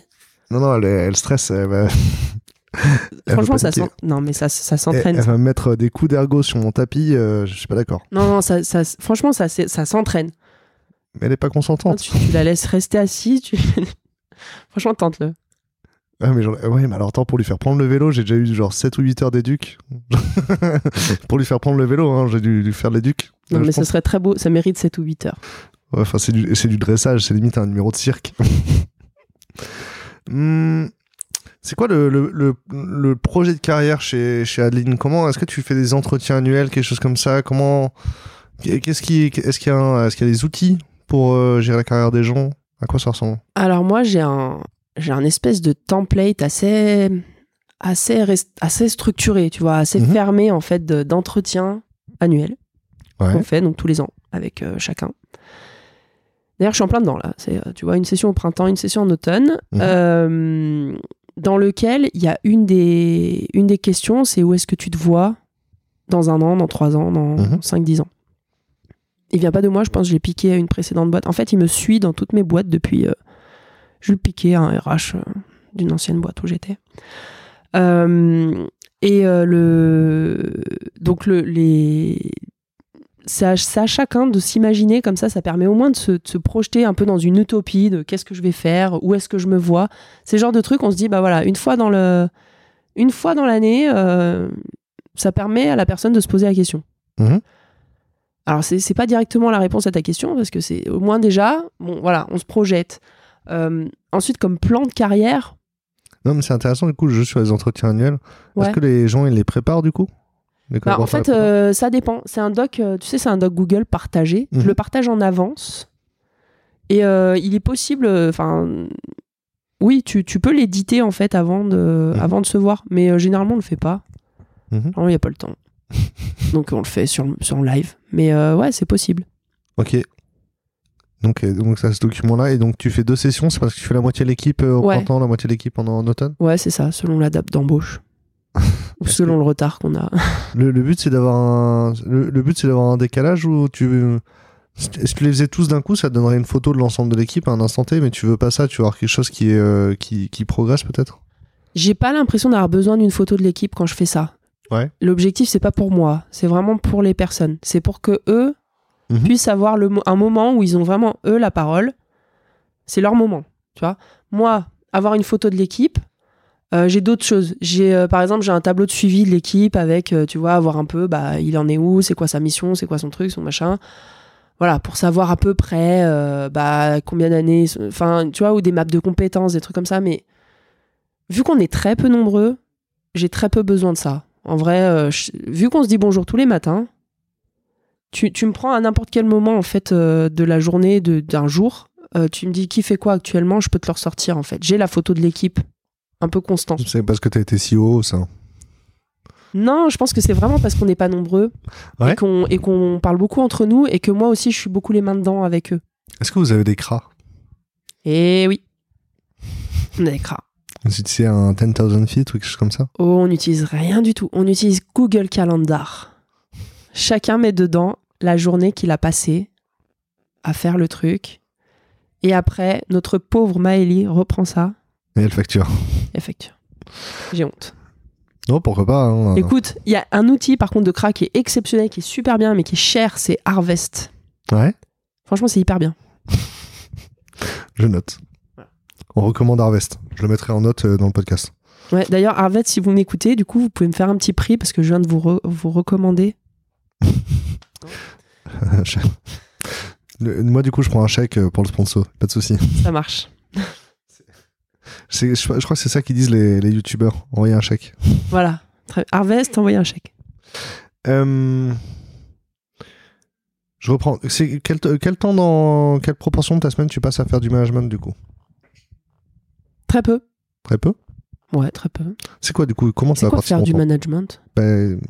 Non, non, elle, elle stresse. Elle va... elle Franchement, va ça paniquer. s'en- non mais ça, ça Elle, s'entraîne. elle va me mettre des coups d'ergot sur mon tapis, euh, je suis pas d'accord. Non, non, ça, ça, franchement, ça, ça s'entraîne. Mais elle est pas consentante. Tu, tu la laisses rester assis, tu... franchement, tente-le. Ah, mais, ouais, mais alors attends, pour lui faire prendre le vélo, j'ai déjà eu genre 7 ou 8 heures d'éduc. pour lui faire prendre le vélo, hein, j'ai dû lui faire l'éduc. Non, mais pense- serait très beau, ça mérite 7 ou 8 heures. Ouais, Enfin, c'est du, du dressage, c'est limite un numéro de cirque. Hmm, c'est quoi le, le, le, le projet de carrière chez, chez Adeline? Comment est-ce que tu fais des entretiens annuels, quelque chose comme ça? Comment Qu'est-ce qui est-ce qu'il y a un- est-ce qu'il y a des outils? Pour euh, gérer la carrière des gens À quoi ça ressemble? Alors moi, j'ai un, j'ai un espèce de template assez, assez, rest- assez structuré, tu vois, assez Mhm. fermé en fait de- d'entretien annuel Ouais. qu'on fait donc tous les ans avec euh, chacun. D'ailleurs, je suis en plein dedans là. C'est, euh, tu vois, une session au printemps, une session en automne, Mhm. euh, dans lequel il y a une des, une des questions, c'est où est-ce que tu te vois dans un an, dans trois ans, dans Mhm. cinq, dix ans? Il vient pas de moi, je pense que je l'ai piqué à une précédente boîte. En fait, il me suit dans toutes mes boîtes depuis. euh, je le piqué à un RH euh, d'une ancienne boîte où j'étais. Euh, et le donc le les c'est à, chacun de s'imaginer comme ça, ça permet au moins de se, projeter un peu dans une utopie de qu'est-ce que je vais faire, où est-ce que je me vois. Ces genres de trucs, on se dit, bah voilà, une fois dans le, une fois dans l'année, ça permet à la personne de se poser la question. Mhm. Alors, c'est c'est pas directement la réponse à ta question, parce que c'est au moins déjà, bon, voilà, on se projette. Euh, ensuite, comme plan de carrière, Non, mais c'est intéressant du coup le jeu sur les entretiens annuels. Ouais. Est-ce que les gens ils les préparent du coup? Bah, en fait, euh, ça dépend. C'est un doc, euh, tu sais, c'est un doc Google partagé. Mhm. Je le partage en avance. Et il est possible, enfin, oui, tu, tu peux l'éditer en fait avant de, Mhm. avant de se voir. Mais généralement, on le fait pas. Mhm. Vraiment, il n'y a pas le temps. Donc, on le fait sur, sur live. Mais euh, ouais, c'est possible. Ok. Donc, euh, donc ça, ce document-là, et donc tu fais deux sessions, c'est parce que tu fais la moitié de l'équipe euh, au Ouais. printemps, la moitié de l'équipe en, en automne? Ouais, c'est ça, selon la date d'embauche. Ou selon que- le retard qu'on a. le, le but c'est d'avoir un le, le but c'est d'avoir un décalage ou tu si tu si tu les faisais tous d'un coup, ça te donnerait une photo de l'ensemble de l'équipe à un instant T, mais tu veux pas ça, tu veux avoir quelque chose qui est euh, qui, qui progresse peut-être? J'ai pas l'impression d'avoir besoin d'une photo de l'équipe quand je fais ça. Ouais. L'objectif, c'est pas pour moi, c'est vraiment pour les personnes. C'est pour que eux, Mhm. puissent avoir le, un moment où ils ont vraiment, eux, la parole. C'est leur moment, tu vois. Moi, avoir une photo de l'équipe, euh, j'ai d'autres choses. J'ai, euh, par exemple, j'ai un tableau de suivi de l'équipe avec, euh, tu vois, voir un peu, bah, il en est où, c'est quoi sa mission, c'est quoi son truc, son machin. Voilà, pour savoir à peu près, bah, combien d'années, enfin, tu vois, ou des maps de compétences, des trucs comme ça. Mais vu qu'on est très peu nombreux, j'ai très peu besoin de ça. En vrai, euh, je- vu qu'on se dit bonjour tous les matins, tu, tu me prends à n'importe quel moment en fait euh, de la journée, d'un jour, euh, tu me dis qui fait quoi actuellement, je peux te le ressortir en fait. J'ai la photo de l'équipe, un peu constante. C'est parce que t'as été si haut, ça. Non, je pense que c'est vraiment parce qu'on n'est pas nombreux Ouais. et qu'on parle beaucoup entre nous et que moi aussi je suis beaucoup les mains dedans avec eux. Est-ce que vous avez des cras? Et oui, on a des cras. Vous utilisez un 10,000 feet ou quelque chose comme ça Oh, on n'utilise rien du tout. On utilise Google Calendar. Chacun met dedans la journée qu'il a passée à faire le truc. Et après, notre pauvre Maëlie reprend ça Et elle facture. et facture. J'ai honte. Non, pourquoi pas. hein. Écoute, il y a un outil par contre de crack qui est exceptionnel, qui est super bien, mais qui est cher, c'est Harvest. Ouais, Franchement, c'est hyper bien. je note. On recommande Harvest. Je le mettrai en note euh, dans le podcast. Ouais, D'ailleurs, Harvest, si vous m'écoutez, du coup, vous pouvez me faire un petit prix parce que je viens de vous, re- vous recommander. Le- moi, du coup, je prends un chèque euh, pour le sponsor. Pas de souci. Ça marche. Je, je crois que c'est ça qu'ils disent les, les youtubeurs. Envoyer un chèque. Voilà. Harvest, envoyez un chèque. Euh, Je reprends. Quel, quel temps dans quelle proportion de ta semaine tu passes à faire du management du coup? Très peu. Très peu? Ouais, très peu. C'est quoi du coup Comment quoi répartit faire du management? Ben,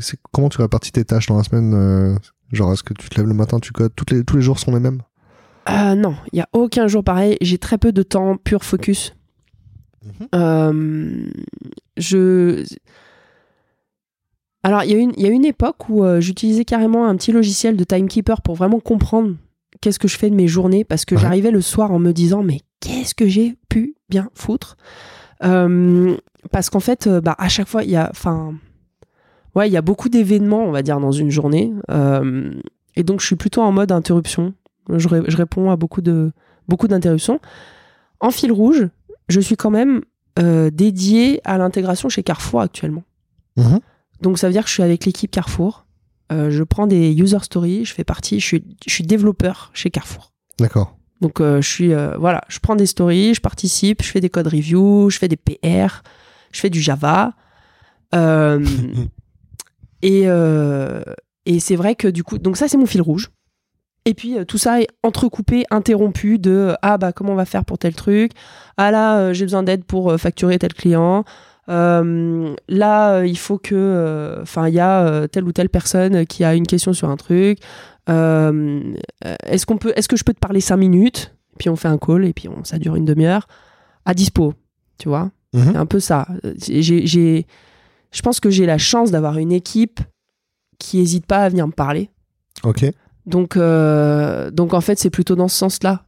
c'est- Comment tu répartis tes tâches dans la semaine euh, Genre, est-ce que tu te lèves le matin, tu codes toutes les, Tous les jours sont les mêmes? Euh, non, il y a aucun jour pareil. J'ai très peu de temps pur focus. Mhm. Euh, je. Alors, il y, a une- il y a une époque où j'utilisais carrément un petit logiciel de timekeeper pour vraiment comprendre qu'est-ce que je fais de mes journées parce que Ouais. j'arrivais le soir en me disant mais qu'est-ce que j'ai pu bien foutre. Euh, parce qu'en fait euh, bah, à chaque fois il y a enfin ouais il y a beaucoup d'événements on va dire dans une journée. Euh, et donc je suis plutôt en mode interruption. Je, ré- je réponds à beaucoup de beaucoup d'interruptions. En fil rouge je suis quand même euh, dédié à l'intégration chez Carrefour actuellement. Mhm. donc ça veut dire que je suis avec l'équipe Carrefour. Je prends des user stories je fais partie je suis, je suis développeur chez Carrefour. D'accord. Donc euh, je suis euh, voilà, je prends des stories, je participe, je fais des code review, je fais des PR, je fais du Java. Euh, et et c'est vrai que du coup, donc ça c'est mon fil rouge. Et puis tout ça est entrecoupé, interrompu de ah bah comment on va faire pour tel truc? Ah là j'ai besoin d'aide pour facturer tel client. Euh, là euh, il faut que euh, enfin il y a telle ou telle personne qui a une question sur un truc. Est-ce qu'on peut est-ce que je peux te parler cinq minutes? Puis on fait un call et puis on, ça dure une demi-heure à dispo tu vois? Mhm. c'est un peu ça j'ai j'ai- je pense que j'ai la chance d'avoir une équipe qui hésite pas à venir me parler Ok. donc euh, donc en fait c'est plutôt dans ce sens là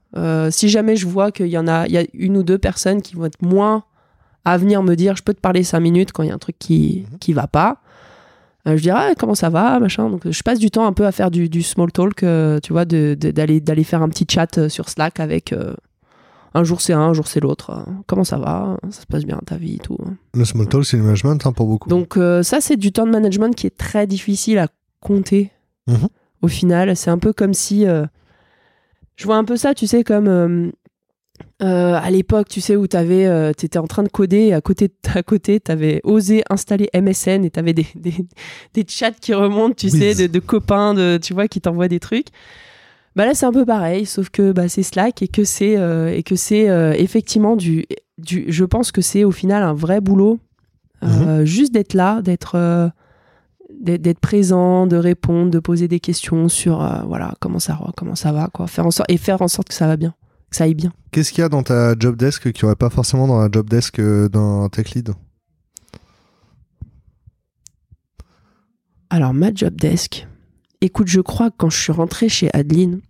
si jamais je vois qu'il y en a il y a une ou deux personnes qui vont être moins à venir me dire je peux te parler cinq minutes quand il y a un truc qui Mhm. qui va pas euh, je dirais Ah, comment ça va machin donc je passe du temps un peu à faire du, du small talk euh, tu vois de- de- d'aller d'aller faire un petit chat euh, sur Slack avec euh, un jour c'est un un jour c'est l'autre comment ça va ça se passe bien ta vie et tout Le small talk, c'est le management hein, pour beaucoup. donc euh, ça c'est du temps de management qui est très difficile à compter Mhm. au final c'est un peu comme si je vois un peu ça tu sais comme euh, à l'époque, tu sais, où t'avais, euh, t'étais en train de coder, et à côté, à côté, t'avais osé installer MSN et t'avais des, des, des chats qui remontent, tu Oui. sais, de, de copains, de, tu vois, qui t'envoient des trucs. Bah là, c'est un peu pareil, sauf que bah, c'est Slack et que c'est euh, et que c'est euh, effectivement du, du. Je pense que c'est au final un vrai boulot, euh, juste d'être là, d'être d'être présent, de répondre, de poser des questions sur voilà comment ça comment ça va quoi, faire en sorte et faire en sorte que ça va bien, ça aille bien. Qu'est-ce qu'il y a dans ta job desk qu'il n'y aurait pas forcément dans la job desk euh, d'un tech lead? Alors, ma job desk. Écoute, je crois que quand je suis rentrée chez Adeline,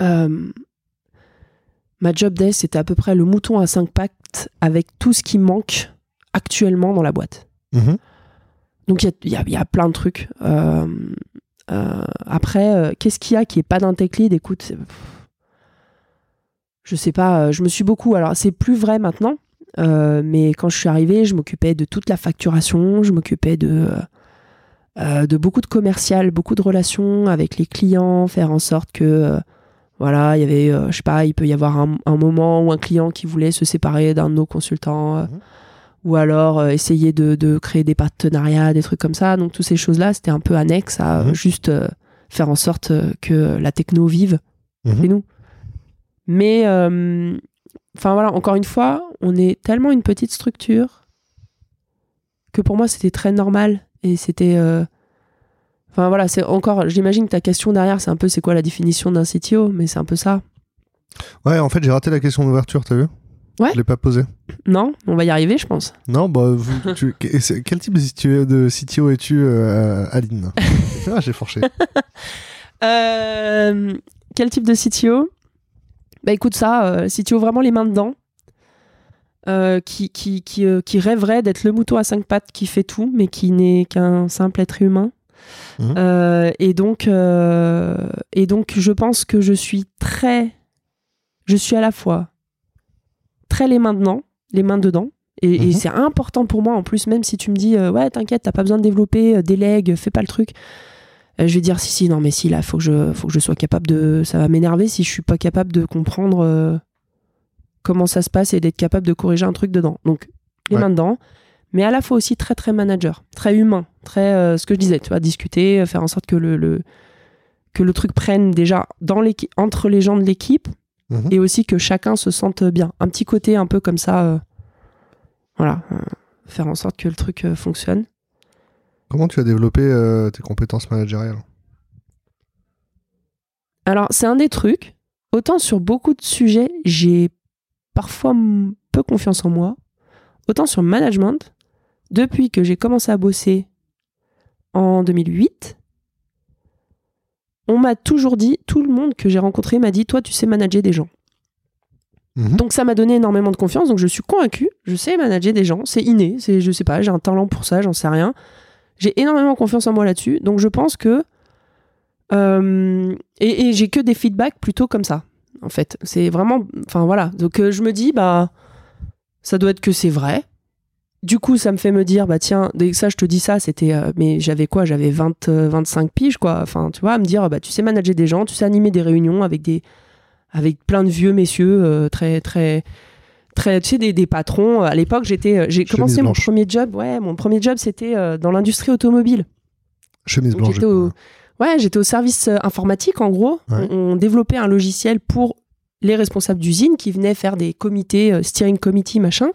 euh, ma job desk, c'était à peu près le mouton à cinq pattes avec tout ce qui manque actuellement dans la boîte. Mhm. Donc, il y a, il y a- il y a plein de trucs. Euh, Euh, après, qu'est-ce qu'il y a qui est pas d'un tech lead? Écoute, c'est- je sais pas, euh, je me suis beaucoup. Alors, c'est plus vrai maintenant, euh, mais quand je suis arrivée, je m'occupais de toute la facturation, je m'occupais de, euh, de beaucoup de commercial, beaucoup de relations avec les clients, faire en sorte que, euh, voilà, il y avait, je sais pas, il peut y avoir un, un moment où un client qui voulait se séparer d'un de nos consultants, Mhm. ou alors essayer de, de créer des partenariats, des trucs comme ça. Donc, toutes ces choses-là, c'était un peu annexe à Mhm. juste faire en sorte que la techno vive Mhm. chez nous. Mais, euh, enfin voilà, encore une fois, on est tellement une petite structure que pour moi, c'était très normal. Et c'était. euh, Enfin voilà, c'est encore. J'imagine que ta question derrière, c'est un peu c'est quoi la définition d'un CTO, mais c'est un peu ça. Ouais, en fait, j'ai raté la question d'ouverture, t'as vu? Ouais. Je l'ai pas posée. Non On va y arriver, je pense. Non, bah, vous- tu- quel type de CTO, de CTO es-tu, euh, Aline? Ah, j'ai forché. Euh, quel type de CTO Bah écoute ça, euh, CTO vraiment les mains dedans, euh, qui, qui, qui, euh, qui rêverait d'être le mouton à cinq pattes qui fait tout, mais qui n'est qu'un simple être humain. Mhm. Euh, et, donc, et donc, je pense que je suis très... Je suis à la fois très les mains dedans, les mains dedans, et, et Mhm. c'est important pour moi en plus, même si tu me dis, ouais, t'inquiète, t'as pas besoin de développer, délègue, fais pas le truc. Euh, je vais dire, si, si, non, mais si, là, faut que je, faut que je sois capable de. Ça va m'énerver si je suis pas capable de comprendre euh, comment ça se passe et d'être capable de corriger un truc dedans. Donc, les Ouais. mains dedans, mais à la fois aussi très, très manager, très humain, très. euh, ce que je disais, tu vois, discuter, faire en sorte que le, le, que le truc prenne déjà dans entre les gens de l'équipe Mhm. et aussi que chacun se sente bien. Un petit côté un peu comme ça. euh, voilà. faire en sorte que le truc fonctionne. Comment tu as développé euh, tes compétences managériales Alors, c'est un des trucs. Autant sur beaucoup de sujets, j'ai parfois peu confiance en moi. Autant sur le management, depuis que j'ai commencé à bosser en 2008, on m'a toujours dit, tout le monde que j'ai rencontré m'a dit, toi, tu sais manager des gens. Mhm. Donc ça m'a donné énormément de confiance. Donc je suis convaincue, je sais manager des gens, c'est inné, c'est je sais pas, j'ai un talent pour ça, j'en sais rien. J'ai énormément confiance en moi là-dessus. Donc je pense que euh, et, j'ai que des feedbacks plutôt comme ça. En fait, c'est vraiment, enfin voilà. Donc euh, je me dis bah ça doit être que c'est vrai. Du coup, ça me fait me dire bah tiens, dès que ça je te dis ça, c'était euh, mais j'avais quoi? J'avais 20 euh, 25 piges quoi. Enfin, tu vois, à me dire bah tu sais manager des gens, tu sais animer des réunions avec des avec plein de vieux messieurs très très très tu sais des, des patrons. À l'époque j'étais euh, j'ai commencé mon premier job ouais mon premier job c'était euh, dans l'industrie automobile. Chemise blanche. j'étais au ouais. J'étais au service euh, informatique en gros. Ouais. on, on développait un logiciel pour les responsables d'usine qui venaient faire des comités euh, steering committee machin.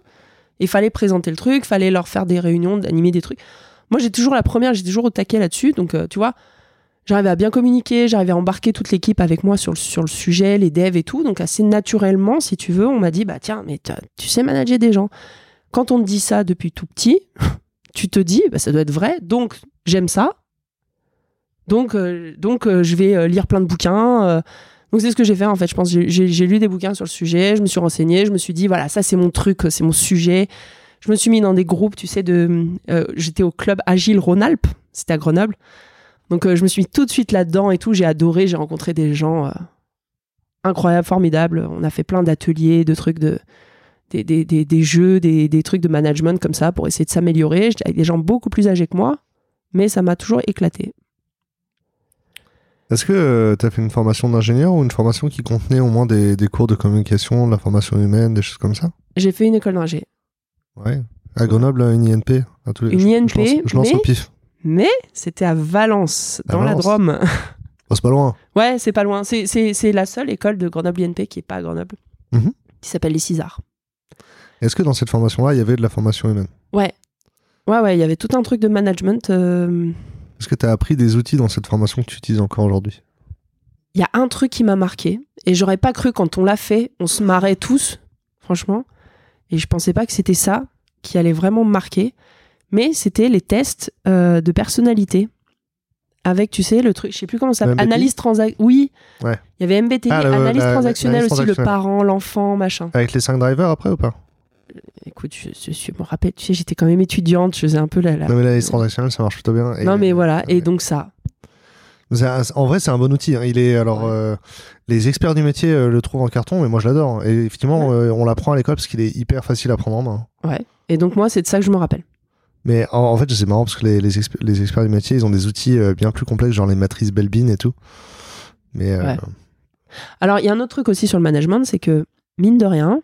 Il fallait présenter le truc fallait leur faire des réunions animer des trucs. Moi j'ai toujours la première j'ai toujours au taquet là-dessus. Donc euh, tu vois j'arrivais à bien communiquer, j'arrivais à embarquer toute l'équipe avec moi sur le, sur le sujet, les devs et tout. Donc assez naturellement, si tu veux, on m'a dit, bah tiens, mais tu sais manager des gens. Quand on te dit ça depuis tout petit, tu te dis, bah, ça doit être vrai, donc j'aime ça. Donc, euh, donc euh, je vais euh, lire plein de bouquins. donc c'est ce que j'ai fait en fait. Je pense j'ai- lu des bouquins sur le sujet, je me suis renseigné, je me suis dit, voilà, ça c'est mon truc, c'est mon sujet. Je me suis mis dans des groupes, tu sais, de, j'étais au club Agile Rhône-Alpes, c'était à Grenoble. Donc euh, je me suis mis tout de suite là-dedans et tout. J'ai adoré. J'ai rencontré des gens euh, incroyables, formidables. On a fait plein d'ateliers, de trucs de des, des, des, des jeux, des, des trucs de management comme ça pour essayer de s'améliorer. J'étais avec des gens beaucoup plus âgés que moi, mais ça m'a toujours éclaté. Est-ce que tu as fait une formation d'ingénieur ou une formation qui contenait au moins des, des cours de communication, de la formation humaine, des choses comme ça? J'ai fait une école d'ingé. Ouais. À Grenoble, une INP à tous les... Une je- INP, Je lance, je lance mais- au pif. Mais c'était à Valence, dans la. Drôme. Oh, c'est pas loin. ouais, c'est pas loin. C'est la seule école de Grenoble INP qui est pas à Grenoble. Mhm. Qui s'appelle les Cisards. Est-ce que dans cette formation-là, il y avait de la formation humaine? Ouais. Ouais, ouais, il y avait tout un truc de management. euh, Est-ce que tu as appris des outils dans cette formation que tu utilises encore aujourd'hui? Il y a un truc qui m'a marqué, et j'aurais pas cru quand on l'a fait, on se marrait tous, franchement, et je pensais pas que c'était ça qui allait vraiment me marquer, mais c'était les tests euh, de personnalité. Avec, tu sais, le truc, je sais plus comment ça s'appelle, analyse transac... Oui, Ouais. il y avait MBTI, Ah, le- analyse la- transactionnelle aussi, le transactionnelle. parent, l'enfant, machin. Avec les 5 drivers après ou pas? Écoute, je, je- je me rappelle, tu sais, j'étais quand même étudiante, je faisais un peu la... la- Non, mais l'analyse transactionnelle, ça marche plutôt bien. Et- Non, mais voilà, et donc ça. Un- en vrai, c'est un bon outil. hein. Il est alors Ouais. euh, les experts du métier euh, le trouvent en carton, mais moi je l'adore. Et effectivement, euh, on l'apprend à l'école parce qu'il est hyper facile à prendre en main. Ouais. Et donc, moi, c'est de ça que je me rappelle. Mais en, en fait, c'est marrant parce que les, les, exp- les experts du métier, ils ont des outils euh, bien plus complexes, genre les matrices Belbin et tout. Mais euh. Alors, il y a un autre truc aussi sur le management, c'est que, mine de rien,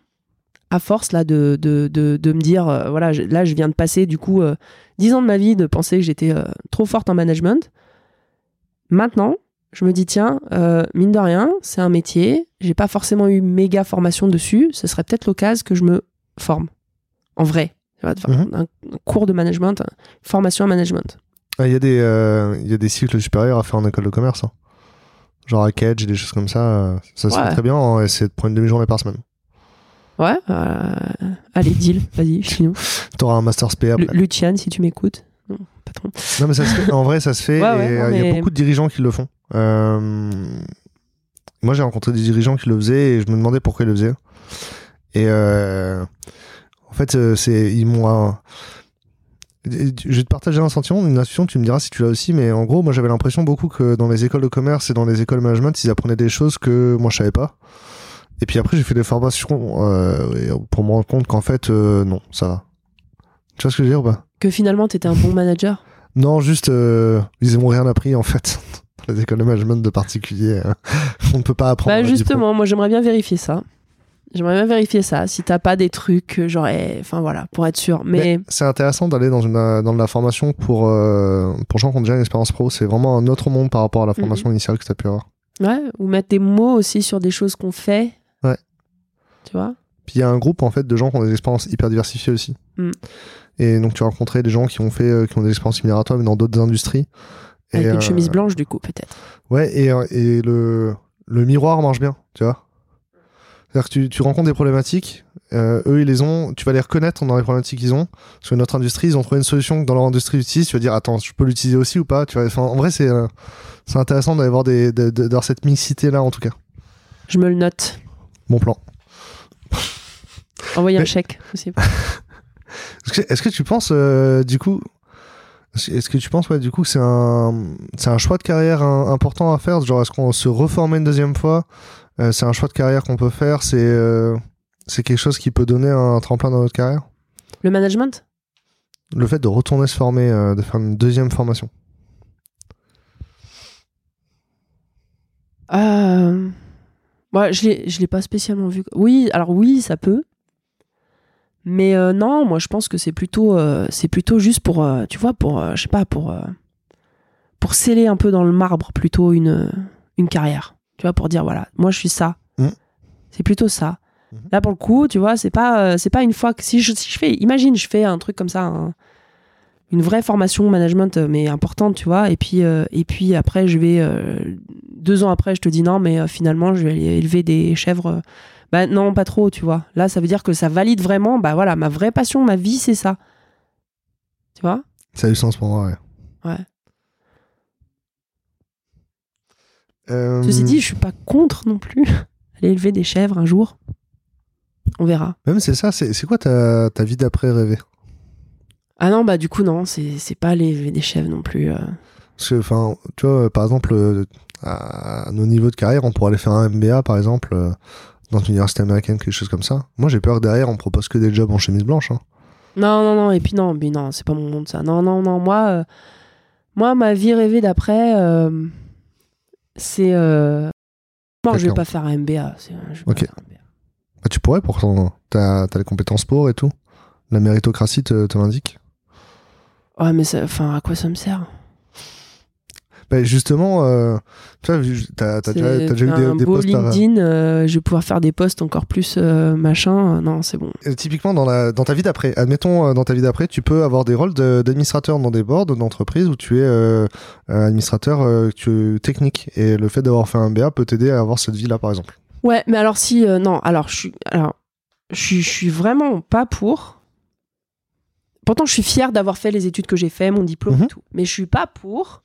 à force là de, de, de, me dire, euh, voilà, là, je viens de passer du coup euh, 10 ans de ma vie de penser que j'étais trop forte en management. Maintenant, je me dis, tiens, mine de rien, c'est un métier, j'ai pas forcément eu méga formation dessus, ce serait peut-être l'occasion que je me forme. En vrai. De faire Mhm. un, un cours de management, formation en management. ah, il y, a des, euh, il y a des cycles supérieurs à faire en école de commerce. hein. Genre à Cage, des choses comme ça. euh, Ça se Ouais. fait très bien. hein, c'est de prendre une demi-journée par semaine. Ouais, euh, allez, deal, vas-y, chez nous. T'auras un master SP après. Lu- Luciane, si tu m'écoutes. Non, patron. Non, mais ça se fait. En vrai, ça se fait. Ouais, et il y a beaucoup de dirigeants qui le font. Euh, Moi, j'ai rencontré des dirigeants qui le faisaient et je me demandais pourquoi ils le faisaient. Et euh, en fait, euh, c'est ils m'ont. Je vais te partager un sentiment, une intuition, tu me diras si tu l'as aussi, mais en gros, moi j'avais l'impression beaucoup que dans les écoles de commerce et dans les écoles de management, ils apprenaient des choses que moi je savais pas. Et puis après, j'ai fait des formations euh, pour me rendre compte qu'en fait, euh, non, ça va. Tu vois ce que je veux dire ou pas? Que finalement, t'étais un bon manager? non, juste, euh, ils n'ont rien appris en fait. Les écoles de management de particulier, euh, on ne peut pas apprendre. Bah justement, moi j'aimerais bien vérifier ça. J'aimerais bien vérifier ça. Si t'as pas des trucs, euh, genre, eh, enfin voilà, pour être sûr. Mais, c'est intéressant d'aller dans, une, euh, dans de la formation pour, euh, pour gens qui ont déjà une expérience pro. C'est vraiment un autre monde par rapport à la formation initiale que tu as pu avoir. ouais, ou mettre des mots aussi sur des choses qu'on fait. Ouais. Tu vois? Puis il y a un groupe en fait de gens qui ont des expériences hyper diversifiées aussi. Mm. Et donc tu as rencontré des gens qui ont fait euh, qui ont des expériences similaires à toi mais dans d'autres industries. Avec Et, une euh, chemise blanche, du coup, peut-être. Ouais, et, et le, le miroir marche bien, tu vois. C'est-à-dire que tu, tu rencontres des problématiques, euh, eux ils les ont, tu vas les reconnaître dans les problématiques qu'ils ont. Sur notre industrie, ils ont trouvé une solution que dans leur industrie ils utilisent, tu vas dire attends, je peux l'utiliser aussi ou pas, tu vois. En vrai, c'est euh, c'est intéressant d'avoir des, de- de- d'avoir cette mixité là en tout cas. Je me le note. Bon plan. Envoyer un chèque aussi. Est-ce que, est-ce que tu penses euh, du coup est-ce que tu penses ouais, du coup que c'est un c'est un choix de carrière un- important à faire? Genre est-ce qu'on se reformer une deuxième fois? Euh, c'est un choix de carrière qu'on peut faire c'est euh, c'est quelque chose qui peut donner un tremplin dans notre carrière? Le management? Le fait de retourner se former euh, de faire une deuxième formation. Euh, moi, je je l'ai pas spécialement vu. Oui, alors oui, ça peut. Mais euh, non, moi, je pense que c'est plutôt, euh, c'est plutôt juste pour, euh, tu vois, pour, je sais pas, pour, pour sceller un peu dans le marbre plutôt une, une carrière. Tu vois, pour dire voilà, moi, je suis ça. Mhm. C'est plutôt ça. Mhm. Là, pour le coup, tu vois, c'est pas, c'est pas une fois que si je, si je fais, imagine, je fais un truc comme ça, un- une vraie formation management, mais importante, tu vois, et puis, et puis après, je vais deux ans après, je te dis non, mais finalement, je vais aller élever des chèvres. Bah non, pas trop, tu vois. Là, ça veut dire que ça valide vraiment, bah voilà, ma vraie passion, ma vie, c'est ça. Tu vois? Ça a du sens pour moi ouais Ouais. Euh, Ceci dit, je suis pas contre non plus. Aller élever des chèvres un jour. On verra. même c'est ça c'est quoi ta, ta vie d'après rêver Ah non, bah du coup, non, c'est c'est pas aller élever des chèvres non plus. euh. Parce que, enfin, tu vois, par exemple, euh, à nos niveaux de carrière, on pourrait aller faire un MBA, par exemple, euh, dans une université américaine, quelque chose comme ça. Moi, j'ai peur que derrière, on propose que des jobs en chemise blanche. hein. Non, non, non, et puis non, mais non, c'est pas mon monde ça. Non, non, non, moi, euh, moi ma vie rêvée d'après, euh, c'est. Euh... Non, je vais pas faire un MBA. je vais Ok. un MBA. Bah, tu pourrais, pourtant, t'as as les compétences pour et tout. La méritocratie te, te l'indique. Ouais, mais enfin, à quoi ça me sert? Bah, justement, euh, tu t'as déjà, eu des, des à- LinkedIn, euh, je vais pouvoir faire des posts encore plus euh, machin. non, c'est bon. Euh, Typiquement, dans, la, dans ta vie d'après, admettons, dans ta vie d'après, tu peux avoir des rôles de- d'administrateur dans des boards d'entreprise où tu es administrateur tu, technique. Et le fait d'avoir fait un MBA peut t'aider à avoir cette vie-là, par exemple. Ouais, mais alors si non, alors je suis alors je suis- vraiment pas pour. Pourtant, je suis fière d'avoir fait les études que j'ai fait, mon diplôme Mhm. et tout. Mais je suis pas pour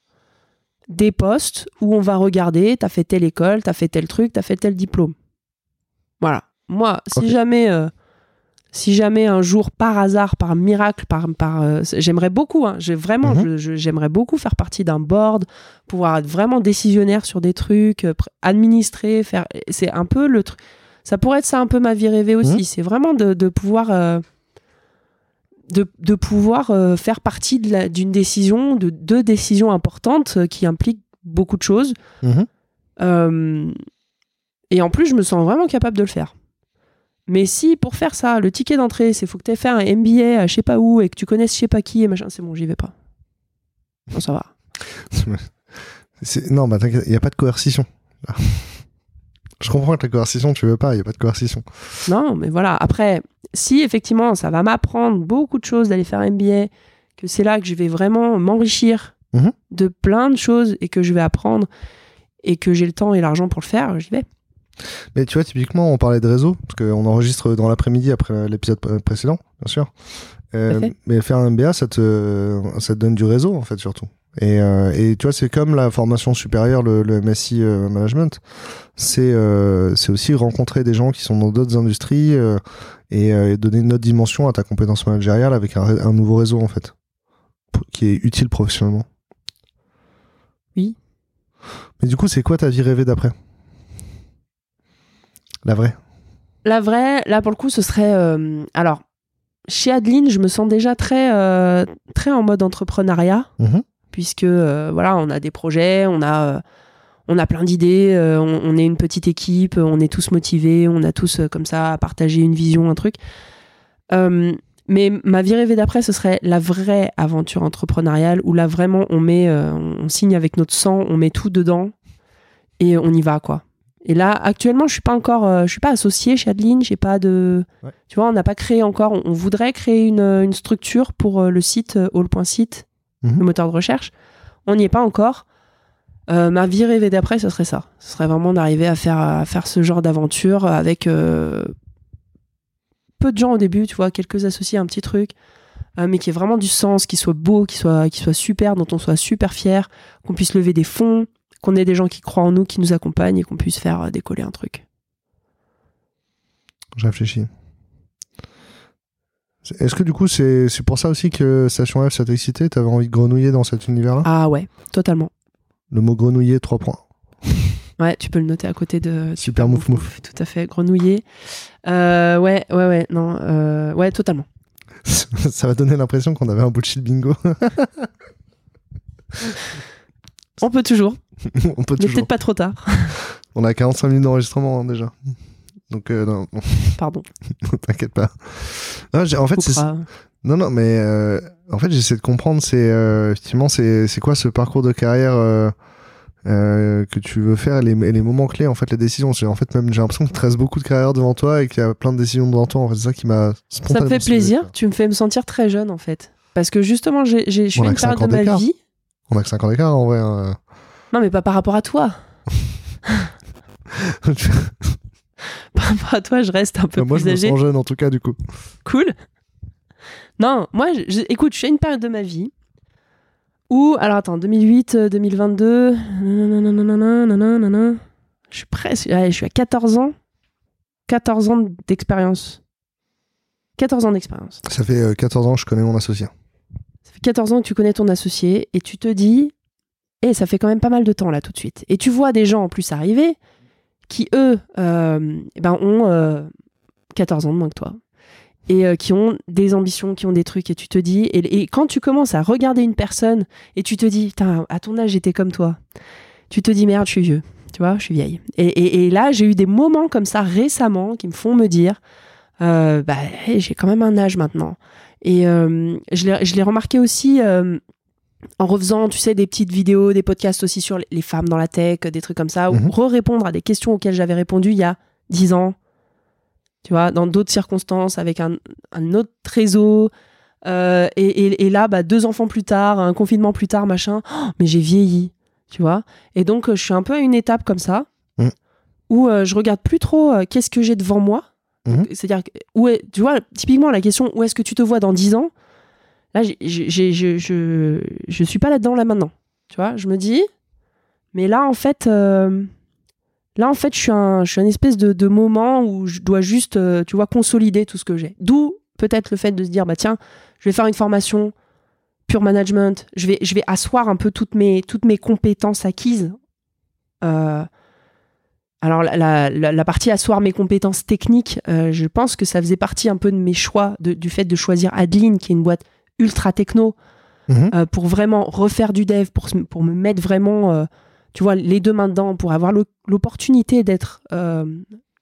des postes où on va regarder, t'as fait telle école, t'as fait tel truc, t'as fait tel diplôme. Voilà. Moi, si jamais euh, si jamais un jour, par hasard, par miracle, par, par euh, j'aimerais beaucoup, hein, j'ai vraiment, Mhm. j'aimerais beaucoup faire partie d'un board, pouvoir être vraiment décisionnaire sur des trucs, euh, administrer, faire, c'est un peu le truc. Ça pourrait être ça un peu ma vie rêvée aussi. Mhm. C'est vraiment de, de pouvoir, de, de pouvoir euh, faire partie d'une décision, de deux décisions importantes euh, qui impliquent beaucoup de choses. Mhm. Euh, et en plus, je me sens vraiment capable de le faire. Mais si pour faire ça, le ticket d'entrée, c'est faut que tu aies fait un MBA à je sais pas où et que tu connaisses je sais pas qui et machin, c'est bon, j'y vais pas. Non, ça va. Non, bah t'inquiète, il n'y a pas de coercition. Je comprends que la coercition, tu veux pas, il n'y a pas de coercition. Non, mais voilà. Après, si effectivement, ça va m'apprendre beaucoup de choses d'aller faire MBA, que c'est là que je vais vraiment m'enrichir Mhm. de plein de choses et que je vais apprendre et que j'ai le temps et l'argent pour le faire, j'y vais. Mais tu vois, typiquement, on parlait de réseau, parce qu'on enregistre dans l'après-midi après l'épisode pré- précédent, bien sûr. Euh, mais faire un MBA, ça te, ça te donne du réseau, en fait, surtout. Et, euh, et tu vois, c'est comme la formation supérieure, le, le MSI euh, Management. C'est euh, aussi rencontrer des gens qui sont dans d'autres industries euh, et, et donner une autre dimension à ta compétence managériale avec un, nouveau réseau, en fait, qui est utile professionnellement. Oui. Mais du coup, c'est quoi ta vie rêvée d'après? La vraie La vraie, là pour le coup, ce serait. alors, chez Adeline, je me sens déjà très, très en mode entrepreneuriat, Mhm. Puisque euh, voilà, on a des projets, on a, euh, on a plein d'idées, euh, on, on est une petite équipe, on est tous motivés, on a tous euh, comme ça à partager une vision, un truc. Euh, mais ma vie rêvée d'après, ce serait la vraie aventure entrepreneuriale où là vraiment on met, on signe avec notre sang, on met tout dedans et on y va quoi. Et là, actuellement, je suis pas encore, je suis pas associée chez Adeline, j'ai pas de, Ouais. tu vois, on n'a pas créé encore. On, on voudrait créer une, une structure pour le site all.site, Mhm. le moteur de recherche. On n'y est pas encore. Euh, ma vie rêvée d'après, ce serait ça. Ce serait vraiment d'arriver à faire, à faire ce genre d'aventure avec euh, peu de gens au début, tu vois, quelques associés, un petit truc, euh, mais qui ait vraiment du sens, qui soit beau, qui soit, qui soit super, dont on soit super fier, qu'on puisse lever des fonds, qu'on ait des gens qui croient en nous, qui nous accompagnent et qu'on puisse faire décoller un truc. Je réfléchis. Est-ce que du coup, c'est c'est pour ça aussi que Station F, ça t'a excité? T'avais envie de grenouiller dans cet univers-là? Ah ouais, totalement. Le mot grenouiller, 3 points. Ouais, tu peux le noter à côté de Super mouf mouf. Tout à fait, grenouiller. Euh, ouais, ouais, ouais, non, euh, ouais, totalement. ça va donner l'impression qu'on avait un bullshit bingo. On peut toujours, On peut mais toujours. peut-être pas trop tard. On a 45 minutes d'enregistrement hein, déjà. Donc, euh, non, non, Pardon. t'inquiète pas. Non, en fait, c'est. Non, non, mais euh, en fait, j'essaie de comprendre, c'est euh, effectivement, c'est quoi ce parcours de carrière euh, que tu veux faire les, les moments clés, en fait, les décisions. En fait, même, j'ai l'impression que tu restes beaucoup de carrière devant toi et qu'il y a plein de décisions devant toi. En fait, c'est ça qui m'a Ça me fait plaisir. Tu me fais me sentir très jeune en fait. Parce que justement, j'ai, je suis une période de ma vie. On a que 5 ans d'écart, en vrai. hein. Non, mais pas par rapport à toi. Par rapport à toi, je reste un peu Moi, je plus me âgée. sens jeune, en tout cas, du coup. Cool. Non, moi, je- je- écoute, je suis à une période de ma vie où, alors attends, 2008, euh, 2022, nanana, nanana, je suis presque, allez, je suis à 14 ans, 14 ans d'expérience. 14 ans d'expérience. Ça fait euh, 14 ans que je connais mon associé. Ça fait 14 ans que tu connais ton associé et tu te dis, et ça fait quand même pas mal de temps là tout de suite. Et tu vois des gens en plus arriver qui, eux, euh, eh ben, ont euh, 14 ans de moins que toi. Et euh, qui ont des ambitions, qui ont des trucs, et tu te dis, et, quand tu commences à regarder une personne, et tu te dis, à ton âge, j'étais comme toi, tu te dis, merde, je suis vieux, tu vois, je suis vieille. Et, là, j'ai eu des moments comme ça récemment qui me font me dire, euh, bah, j'ai quand même un âge maintenant. Et euh, je l'ai remarqué aussi euh, en refaisant, tu sais, des petites vidéos, des podcasts aussi sur les- femmes dans la tech, des trucs comme ça, ou Mhm. re-répondre à des questions auxquelles j'avais répondu il y a 10 ans, tu vois, dans d'autres circonstances, avec un, un autre réseau. Euh, et, et- et là, bah, deux enfants plus tard, un confinement plus tard, machin, oh, mais j'ai vieilli, tu vois. Et donc, euh, je suis un peu à une étape comme ça, Mhm. où euh, je regarde plus trop euh, qu'est-ce que j'ai devant moi. Mhm. C'est-à-dire, que- où est, tu vois, typiquement la question où est-ce que tu te vois dans 10 ans Là, j'ai- j'ai- je, je, je suis pas là-dedans là maintenant. Tu vois, je me dis, mais là, en fait, euh, Là, en fait, je suis un, je suis un espèce de, moment où je dois juste, euh, tu vois, consolider tout ce que j'ai. D'où peut-être le fait de se dire, bah tiens, je vais faire une formation pure management, je vais, je vais asseoir un peu toutes mes, toutes mes compétences acquises. Euh, alors, la, la, partie asseoir mes compétences techniques, je pense que ça faisait partie un peu de mes choix, du fait de choisir Adeline, qui est une boîte ultra techno, Mhm. euh, pour vraiment refaire du dev, pour, pour me mettre vraiment, euh, tu vois, les deux mains dedans, pour avoir l'o- l'opportunité d'être euh,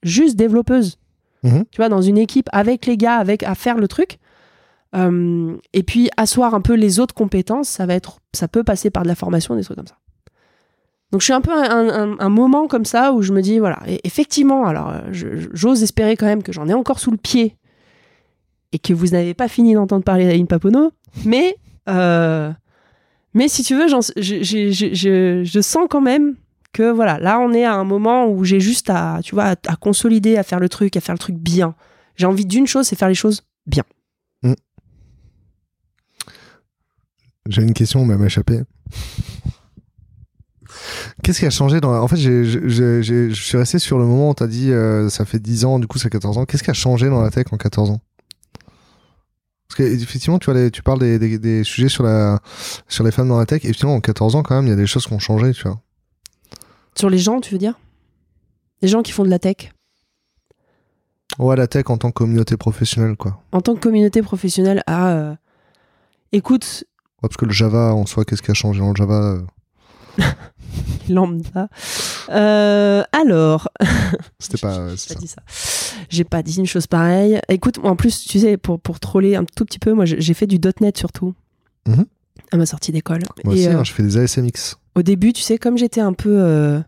juste développeuse, Mhm. tu vois, dans une équipe avec les gars, avec à faire le truc. Et puis asseoir un peu les autres compétences, ça va être, ça peut passer par de la formation, des trucs comme ça. Donc je suis un peu un, un- un moment comme ça où je me dis voilà, et effectivement, alors j'ose espérer quand même que j'en ai encore sous le pied et que vous n'avez pas fini d'entendre parler d'Aline Papono, mais euh, mais si tu veux, je, je- je- je- sens quand même que voilà, là on est à un moment où j'ai juste à, tu vois, à, consolider, à faire le truc, à faire le truc bien. J'ai envie d'une chose, c'est faire les choses bien. J'ai une question, m'a échappé. Qu'est-ce qui a changé dans la- En fait, je suis resté sur le moment où tu as dit euh, ça fait 10 ans, du coup, ça 14 ans. Qu'est-ce qui a changé dans la tech en 14 ans? Parce que, effectivement, tu, vois, les- tu parles des, des- des sujets sur, la, sur les femmes dans la tech. Et effectivement, en 14 ans, quand même, il y a des choses qui ont changé, tu vois. Sur les gens, tu veux dire? Les gens qui font de la tech? Ouais, la tech en tant que communauté professionnelle, quoi. En tant que communauté professionnelle, ah, euh, écoute, Ouais, parce que le Java, en soi, qu'est-ce qui a changé? Dans le Java euh, lambda. Euh, alors, C'était pas. euh, J'ai pas ça. dit ça. J'ai pas dit une chose pareille. Écoute, moi, en plus, tu sais, pour, pour troller un tout petit peu, moi, j'ai fait du .NET surtout Mhm. à ma sortie d'école. Moi Et aussi, euh, hein, je fais des ASMX. au début, tu sais, comme j'étais un peu, euh,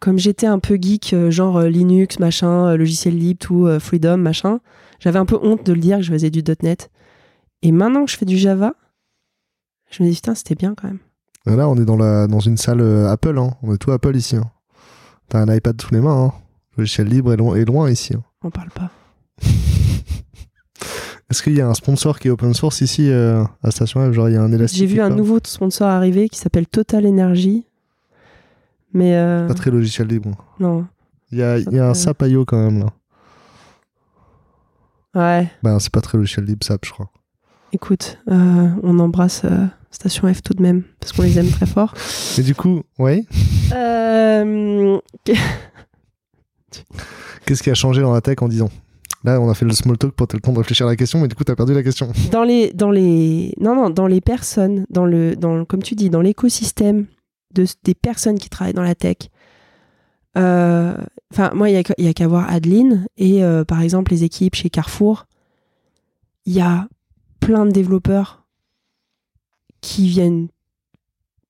comme j'étais un peu geek, genre Linux, machin, logiciel libre, tout, Freedom, machin, j'avais un peu honte de le dire que je faisais du .NET. Et maintenant que je fais du Java, je me dis putain, c'était bien quand même. Là, on est dans, la, dans une salle euh, Apple. Hein. On est tout Apple ici. Hein. T'as un iPad sous les mains. Hein. Le logiciel libre est, loin- est loin ici. hein. On parle pas. Est-ce qu'il y a un sponsor qui est open source ici euh, à Station F? Genre, il y a un élastique J'ai vu un nouveau sponsor arriver qui s'appelle Total Energy. Mais euh, Pas très logiciel libre. non, Il y a, il y a un. SAP IO quand même là. ouais. Ben, c'est pas très logiciel libre, SAP, je crois. Écoute, euh, on embrasse euh, Station F tout de même, parce qu'on les aime très fort. Et du coup, ouais. Euh, Qu'est-ce qui a changé dans la tech en 10 ans? Là, on a fait le small talk pour te le temps de réfléchir à la question, mais du coup, t'as perdu la question. dans les, dans les, non, non, dans les personnes, dans le, dans, comme tu dis, dans l'écosystème de, des personnes qui travaillent dans la tech. Enfin, moi, il y a, a qu'à voir Adeline et par exemple les équipes chez Carrefour. Il y a plein de développeurs qui viennent,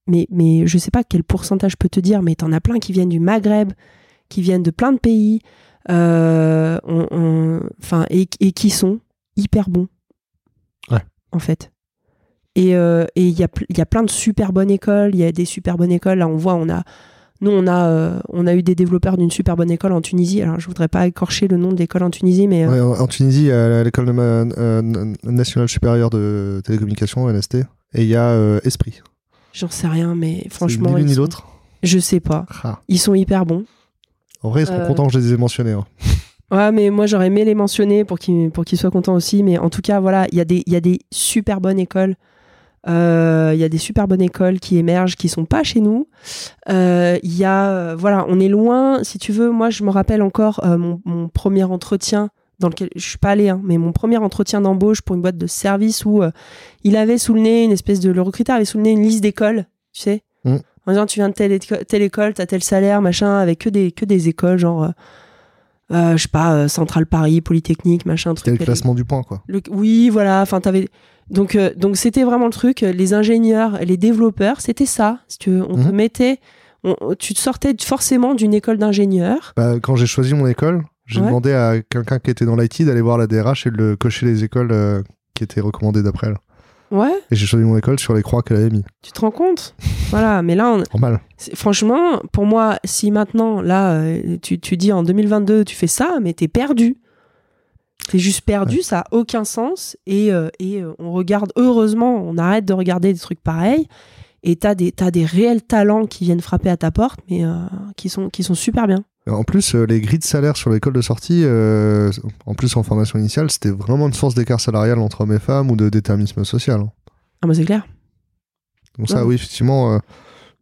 mais, mais je sais pas quel pourcentage je peux te dire, mais t'en as plein qui viennent du Maghreb, qui viennent de plein de pays, euh, on- on- enfin, et, et qui sont hyper bons. Ouais. En fait. Et euh, et il y, a, y a plein de super bonnes écoles, il y a des super bonnes écoles. Là, on voit, on a, nous, on a, euh, on a eu des développeurs d'une super bonne école en Tunisie. Alors, je voudrais pas écorcher le nom de l'école en Tunisie, mais euh, Ouais, en, en Tunisie, à l'école euh, nationale supérieure de télécommunications, NST, et il y a euh, Esprit. j'en sais rien. Mais franchement, ni l'une ni l'autre. je sais pas. Ah. Ils sont hyper bons. En vrai, ils seront contents que je les ai mentionnés. hein. Ouais, mais moi j'aurais aimé les mentionner pour qu'ils pour qu'ils soient contents aussi. Mais en tout cas, voilà, il y, a des- il y a des super bonnes écoles. Euh, Il y a des super bonnes écoles qui émergent, qui sont pas chez nous. Euh, Il y a, euh, voilà, on est loin. Si tu veux, moi je me rappelle encore euh, mon, mon premier entretien dans lequel je suis pas allée, hein, mais mon premier entretien d'embauche pour une boîte de service où il avait sous le nez une espèce de le recruteur avait sous le nez une liste d'écoles, tu sais, Mm. en disant tu viens de telle, éco- telle école, t'as tel salaire, machin, avec que des que des écoles genre. je sais pas, Centrale Paris, Polytechnique, machin, C'était truc. le classement du point, quoi. Le- oui, voilà. Enfin, t'avais. Donc, euh, donc c'était vraiment le truc. euh, Les ingénieurs, les développeurs, c'était ça. Si tu veux, on te Mhm. mettait, on- tu te sortais forcément d'une école d'ingénieur. Bah, quand j'ai choisi mon école, j'ai Ouais. demandé à quelqu'un qui était dans l'IT d'aller voir la DRH et de le cocher les écoles euh, qui étaient recommandées d'après elle. Ouais, Et j'ai choisi mon école sur les croix qu'elle avait mis. tu te rends compte? Voilà. Mais là, on- Normal. franchement, pour moi, si maintenant, là, tu, tu dis en 2022, tu fais ça, mais t'es perdu. T'es juste perdu, ça a aucun sens. Et, euh, et euh, on regarde, heureusement, on arrête de regarder des trucs pareils. et t'as des, t'as des réels talents qui viennent frapper à ta porte, mais euh, qui, sont, qui sont super bien. En plus, les grilles de salaire sur l'école de sortie, en plus en formation initiale, c'était vraiment une source d'écart salarial entre hommes et femmes ou de déterminisme social. hein. Ah, bah c'est clair. Donc ça, Ouais. oui, effectivement,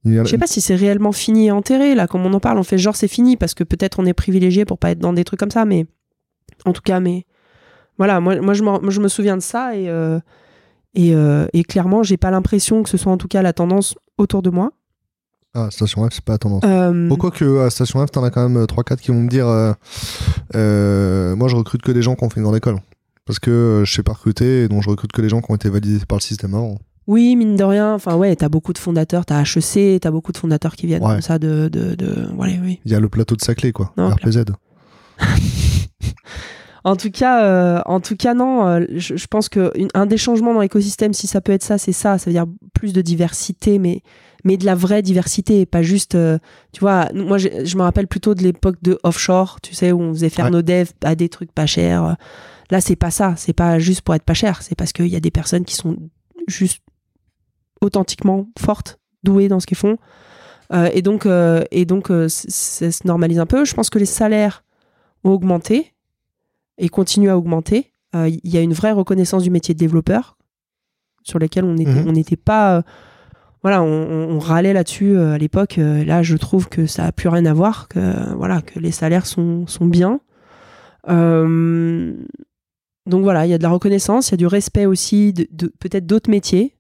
Je sais pas si c'est réellement fini et enterré, là, comme on en parle, on fait genre c'est fini, parce que peut-être on est privilégié pour pas être dans des trucs comme ça, mais en tout cas, mais voilà, moi, moi, je, m'en- moi, je me souviens de ça, et, euh, et, euh, et clairement, j'ai pas l'impression que ce soit en tout cas la tendance autour de moi. Ah, Station F, c'est pas la tendance. Euh, Bon, quoique à Station F, t'en as quand même 3-4 qui vont me dire euh, euh, Moi, je recrute que des gens qui ont fait une grande école. Parce que euh, je sais pas recruter, et donc je recrute que les gens qui ont été validés par le système avant. Oui, mine de rien, enfin ouais, t'as beaucoup de fondateurs, t'as HEC, t'as beaucoup de fondateurs qui viennent Ouais. comme ça de... de, de... Oui. Il y a le plateau de Saclay, quoi. Non, RPZ. En tout cas, euh, en tout cas, non. euh, je, je pense que une- un des changements dans l'écosystème, si ça peut être ça, c'est ça. Ça veut dire plus de diversité, mais mais de la vraie diversité, et pas juste. euh, tu vois, moi, je, je me rappelle plutôt de l'époque de offshore, tu sais, où on faisait faire Ouais. nos devs à des trucs pas chers. Là, c'est pas ça. C'est pas juste pour être pas cher. C'est parce qu'il y a des personnes qui sont juste authentiquement fortes, douées dans ce qu'ils font. Euh, et donc, euh, et donc, euh, c- ça se normalise un peu. Je pense que les salaires ont augmenté et continuent à augmenter. Euh, Il y a une vraie reconnaissance du métier de développeur sur lequel on n'était Mhm. on pas. euh, voilà, on, on- on râlait là-dessus euh, à l'époque. Euh, là, je trouve que ça a plus rien à voir. Que voilà, que les salaires sont, sont bien. Euh, donc voilà, il y a de la reconnaissance, il y a du respect aussi de, de- peut-être d'autres métiers.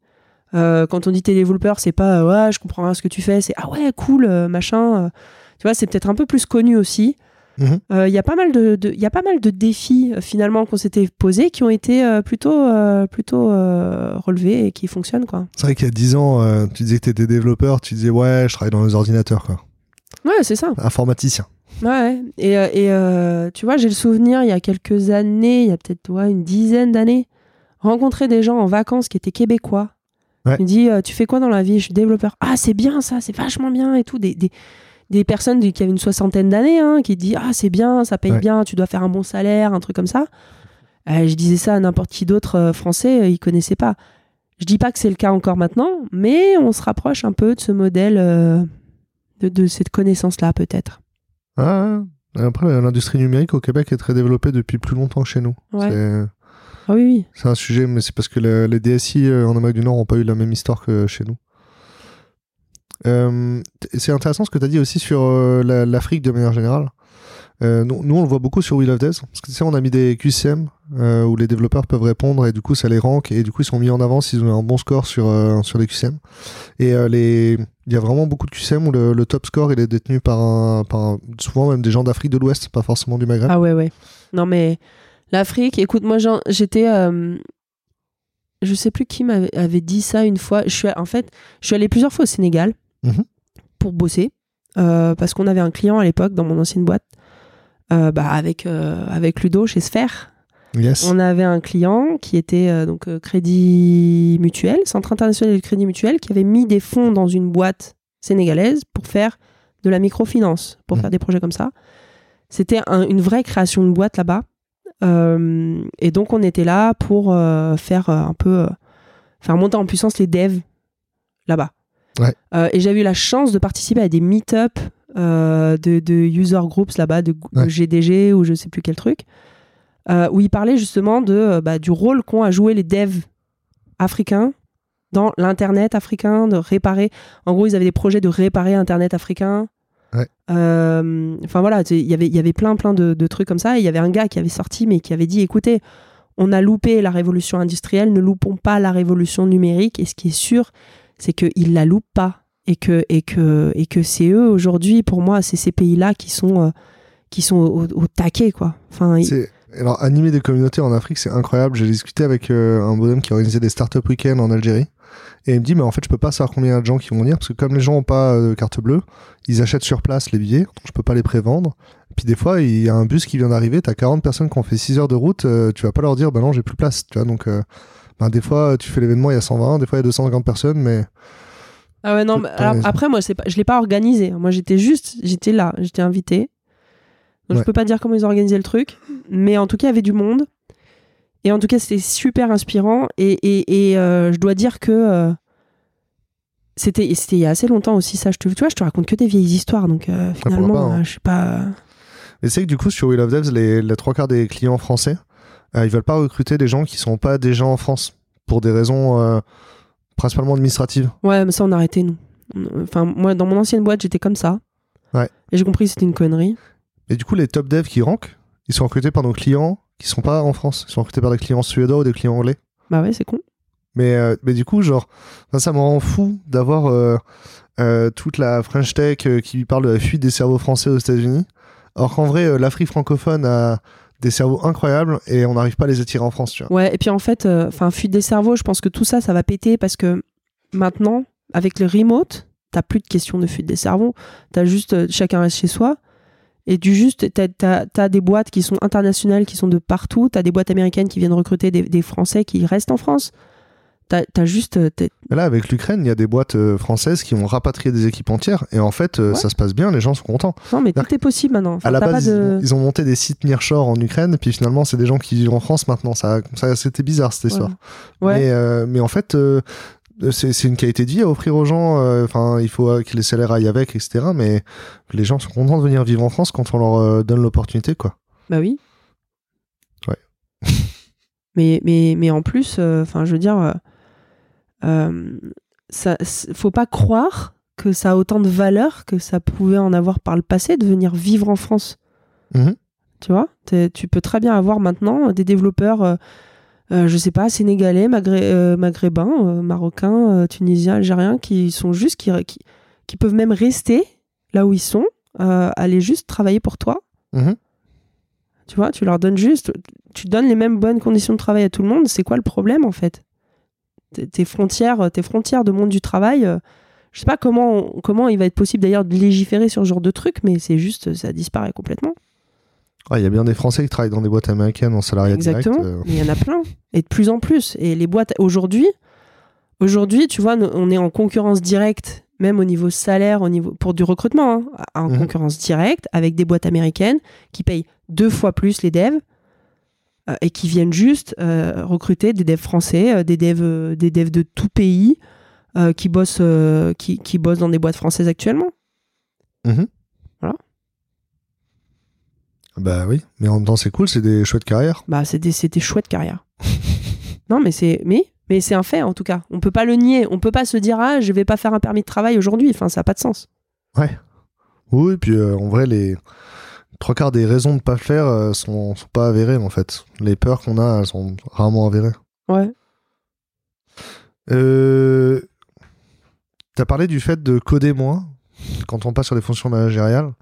Euh, quand on dit t'es développeur, c'est pas euh, ouais, je comprends rien à ce que tu fais, c'est ah ouais, cool, euh, machin. euh. tu vois, c'est peut-être un peu plus connu aussi. Mhm. Euh, Il y a pas mal de, de- il y a pas mal de défis euh, finalement qu'on s'était posés qui ont été euh, plutôt, euh, plutôt relevés et qui fonctionnent quoi. C'est vrai qu'il y a 10 ans, tu disais que t'étais développeur, tu disais Ouais, je travaille dans les ordinateurs, quoi. Ouais, c'est ça. Informaticien. Ouais. Et, et tu vois, j'ai le souvenir, il y a quelques années, il y a peut-être ouais, une dizaine d'années, rencontrer des gens en vacances qui étaient québécois. Ouais. Il me dit, tu fais quoi dans la vie? Je suis développeur. Ah, c'est bien ça, c'est vachement bien et tout. Des, des, des personnes qui avaient une soixantaine d'années hein, qui disent, ah, c'est bien, ça paye Ouais. bien, tu dois faire un bon salaire, un truc comme ça. Euh, je disais ça à n'importe qui d'autre euh, français, euh, ils connaissaient pas. Je dis pas que c'est le cas encore maintenant, mais on se rapproche un peu de ce modèle, euh, de, de cette connaissance-là peut-être. Ah, après, l'industrie numérique au Québec est très développée depuis plus longtemps que chez nous. Ouais. Ah oui, oui. C'est un sujet, mais c'est parce que le- les DSI en Amérique du Nord n'ont pas eu la même histoire que chez nous. Euh, c'est intéressant ce que tu as dit aussi sur euh, la- l'Afrique de manière générale. Euh, nous, on le voit beaucoup sur We Love Devs. Parce que tu sais, on a mis des QCM où les développeurs peuvent répondre et du coup, ça les rank et du coup, ils sont mis en avant s'ils ont un bon score sur, sur les QCM. Et il y a vraiment beaucoup de QCM où le, top score il est détenu par, souvent même des gens d'Afrique de l'Ouest, pas forcément du Maghreb. Ah ouais, ouais. Non, mais l'Afrique, écoute, moi, j'étais. je sais plus qui m'avait avait dit ça une fois. Je suis, en fait, je suis allée plusieurs fois au Sénégal Mhm. pour bosser. euh, parce qu'on avait un client à l'époque dans mon ancienne boîte. euh, bah, avec, euh, avec Ludo chez Sphère. Yes. On avait un client qui était euh, donc euh, Crédit Mutuel, Centre international de crédit mutuel, qui avait mis des fonds dans une boîte sénégalaise pour faire de la microfinance, pour Mhm. faire des projets comme ça. C'était un- une vraie création de boîte là-bas. Euh, et donc on était là pour faire un peu faire monter en puissance les devs là-bas. Ouais. Euh, et j'avais eu la chance de participer à des meet-up euh, de, de user groups là-bas, de. GDG ou je sais plus quel truc, euh, où ils parlaient justement de, bah, du rôle qu'ont à jouer les devs africains dans l'internet africain, de réparer. En gros, ils avaient des projets de réparer internet africain. Ouais. Enfin voilà, il y avait- il y avait plein plein de, de trucs comme ça. Il y avait un gars qui avait sorti, mais qui avait dit, écoutez, on a loupé la révolution industrielle, ne loupons pas la révolution numérique. Et ce qui est sûr, c'est qu'ils la loupent pas. Et que, et que, et que c'est eux aujourd'hui, pour moi, c'est ces pays-là qui sont, euh, qui sont au, taquet, quoi. Enfin, Alors, animer des communautés en Afrique, c'est incroyable. J'ai discuté avec euh, un bonhomme qui organisait des startup week-ends en Algérie. Et il me dit, mais en fait, je peux pas savoir combien y a de gens qui vont venir parce que comme les gens ont pas euh, de carte bleue, ils achètent sur place les billets. Donc, je peux pas les prévendre. Puis des fois, il y a un bus qui vient d'arriver. T'as 40 personnes qui ont fait 6 heures de route. tu vas pas leur dire, bah non, j'ai plus place. Tu vois, donc, ben, des fois, tu fais l'événement, il y a 120. Des fois, il y a 250 personnes. Mais Ah ouais, non, mais alors, après, moi, c'est pas, je l'ai pas organisé. Moi, j'étais juste, j'étais là, j'étais invité. Donc, Ouais. je peux pas dire comment ils ont organisé le truc. Mais en tout cas, il y avait du monde. Et en tout cas, c'était super inspirant. Et, et, et, euh, je dois dire que euh, C'était c'était il y a assez longtemps aussi ça. Je te, tu vois, je te raconte que des vieilles histoires, donc euh, finalement, pas, hein. euh, je sais pas. Mais c'est que du coup, sur Wheel of Devs, les, les trois quarts des clients français, ils veulent pas recruter des gens qui sont pas déjà en France pour des raisons euh, principalement administratives. Ouais, mais ça on a arrêté nous. Enfin, moi dans mon ancienne boîte j'étais comme ça. Ouais. Et j'ai compris que c'était une connerie. Et du coup, les top devs qui rankent, ils sont recrutés par nos clients qui sont pas en France. Ils sont recrutés par des clients suédois ou des clients anglais. Bah ouais, c'est con. Mais, euh, mais du coup, genre, enfin, ça me rend fou d'avoir euh, euh, toute la French Tech euh, qui parle de la fuite des cerveaux français aux États-Unis. Alors qu'en vrai, euh, l'Afrique francophone a des cerveaux incroyables et on n'arrive pas à les attirer en France, tu vois. Ouais, et puis en fait, euh, enfin, fuite des cerveaux, je pense que tout ça, ça va péter parce que maintenant, avec le remote, t'as plus de questions de fuite des cerveaux. T'as juste, euh, chacun reste chez soi. Et du juste, t'as, t'as des boîtes qui sont internationales, qui sont de partout. T'as des boîtes américaines qui viennent recruter des Français qui restent en France. T'as, juste. euh, là, avec l'Ukraine, il y a des boîtes euh, françaises qui ont rapatrié des équipes entières et en fait, euh, Ouais. ça se passe bien, les gens sont contents. Non, mais tout est possible maintenant. Enfin, à la base, de... ils, ils ont monté des sites nearshore en Ukraine, puis finalement, c'est des gens qui vivent en France maintenant. Ça, ça c'était bizarre cette histoire. Ouais. Mais, euh, mais en fait, c'est une qualité de vie à offrir aux gens. Enfin, il faut que les salaires aillent avec, etc. Mais les gens sont contents de venir vivre en France quand on leur donne l'opportunité, quoi. Bah oui. Ouais. mais, mais, mais en plus, enfin, je veux dire, euh, euh, ça, faut pas croire que ça a autant de valeur que ça pouvait en avoir par le passé de venir vivre en France. Mhm. Tu vois Tu peux très bien avoir maintenant des développeurs, euh, euh, je sais pas, sénégalais, euh, maghrébins, euh, marocains, euh, tunisiens, algériens, qui sont juste, qui, qui, qui peuvent même rester là où ils sont, euh, aller juste travailler pour toi. Mhm. Tu vois, tu leur donnes juste, tu donnes les mêmes bonnes conditions de travail à tout le monde. C'est quoi le problème en fait? Tes- frontières, tes frontières de monde du travail. euh, je sais pas comment, comment il va être possible d'ailleurs de légiférer sur ce genre de truc, mais c'est juste, ça disparaît complètement. Ah, Il y a bien des Français qui travaillent dans des boîtes américaines en salariat Exactement. direct. euh. Mais il y en a plein et de plus en plus. Et les boîtes aujourd'hui, aujourd'hui, tu vois, on est en concurrence directe, même au niveau salaire, au niveau pour du recrutement, hein, en Mhm. concurrence directe avec des boîtes américaines qui payent deux fois plus les devs euh, et qui viennent juste euh, recruter des devs français, euh, des devs, euh, des devs de tout pays euh, qui bossent, euh, qui, qui bossent dans des boîtes françaises actuellement. Mhm. Voilà. Bah oui, mais en même temps, c'est cool, c'est des chouettes carrières. Bah, c'est des, des chouettes carrières. non, mais c'est, mais, mais c'est un fait en tout cas. On peut pas le nier. On peut pas se dire ah, je vais pas faire un permis de travail aujourd'hui. Enfin, ça a pas de sens. Ouais. Oui, et puis euh, en vrai, les trois quarts des raisons de pas le faire euh, sont, sont pas avérées en fait. Les peurs qu'on a, elles sont rarement avérées. Ouais. Euh... T'as parlé du fait de coder moins quand on passe sur des fonctions managériales.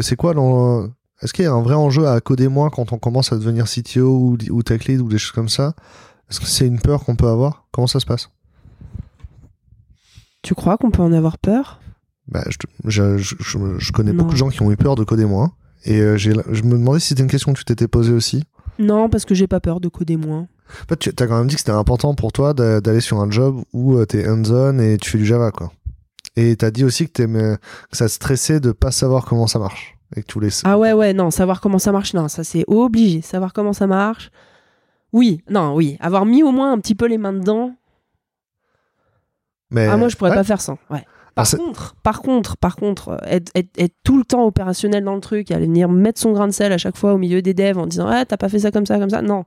C'est quoi l'en- Est-ce qu'il y a un vrai enjeu à coder moins quand on commence à devenir CTO ou, ou tech lead ou des choses comme ça? Est-ce que c'est une peur qu'on peut avoir? Comment ça se passe? Tu crois qu'on peut en avoir peur? Bah, je, je- je- connais Non. beaucoup de gens qui ont eu peur de coder moins. Et euh, je me demandais si c'était une question que tu t'étais posée aussi. Non, parce que j'ai pas peur de coder moins. En fait, tu as quand même dit que c'était important pour toi d'a- d'aller sur un job où tu t'es hands-on et tu fais du Java, quoi. Et t'as dit aussi que, que ça te stressait de pas savoir comment ça marche. Et que tu voulais... Ah ouais, ouais, non, savoir comment ça marche, non, ça c'est obligé. Savoir comment ça marche. Oui, non, oui. Avoir mis au moins un petit peu les mains dedans. Mais, Ah, moi, je pourrais ouais. pas faire ça. Ouais. Par Alors, contre, par contre, par contre, euh, être, être- être tout le temps opérationnel dans le truc, aller venir mettre son grain de sel à chaque fois au milieu des devs en disant ah t'as pas fait ça comme ça comme ça, non,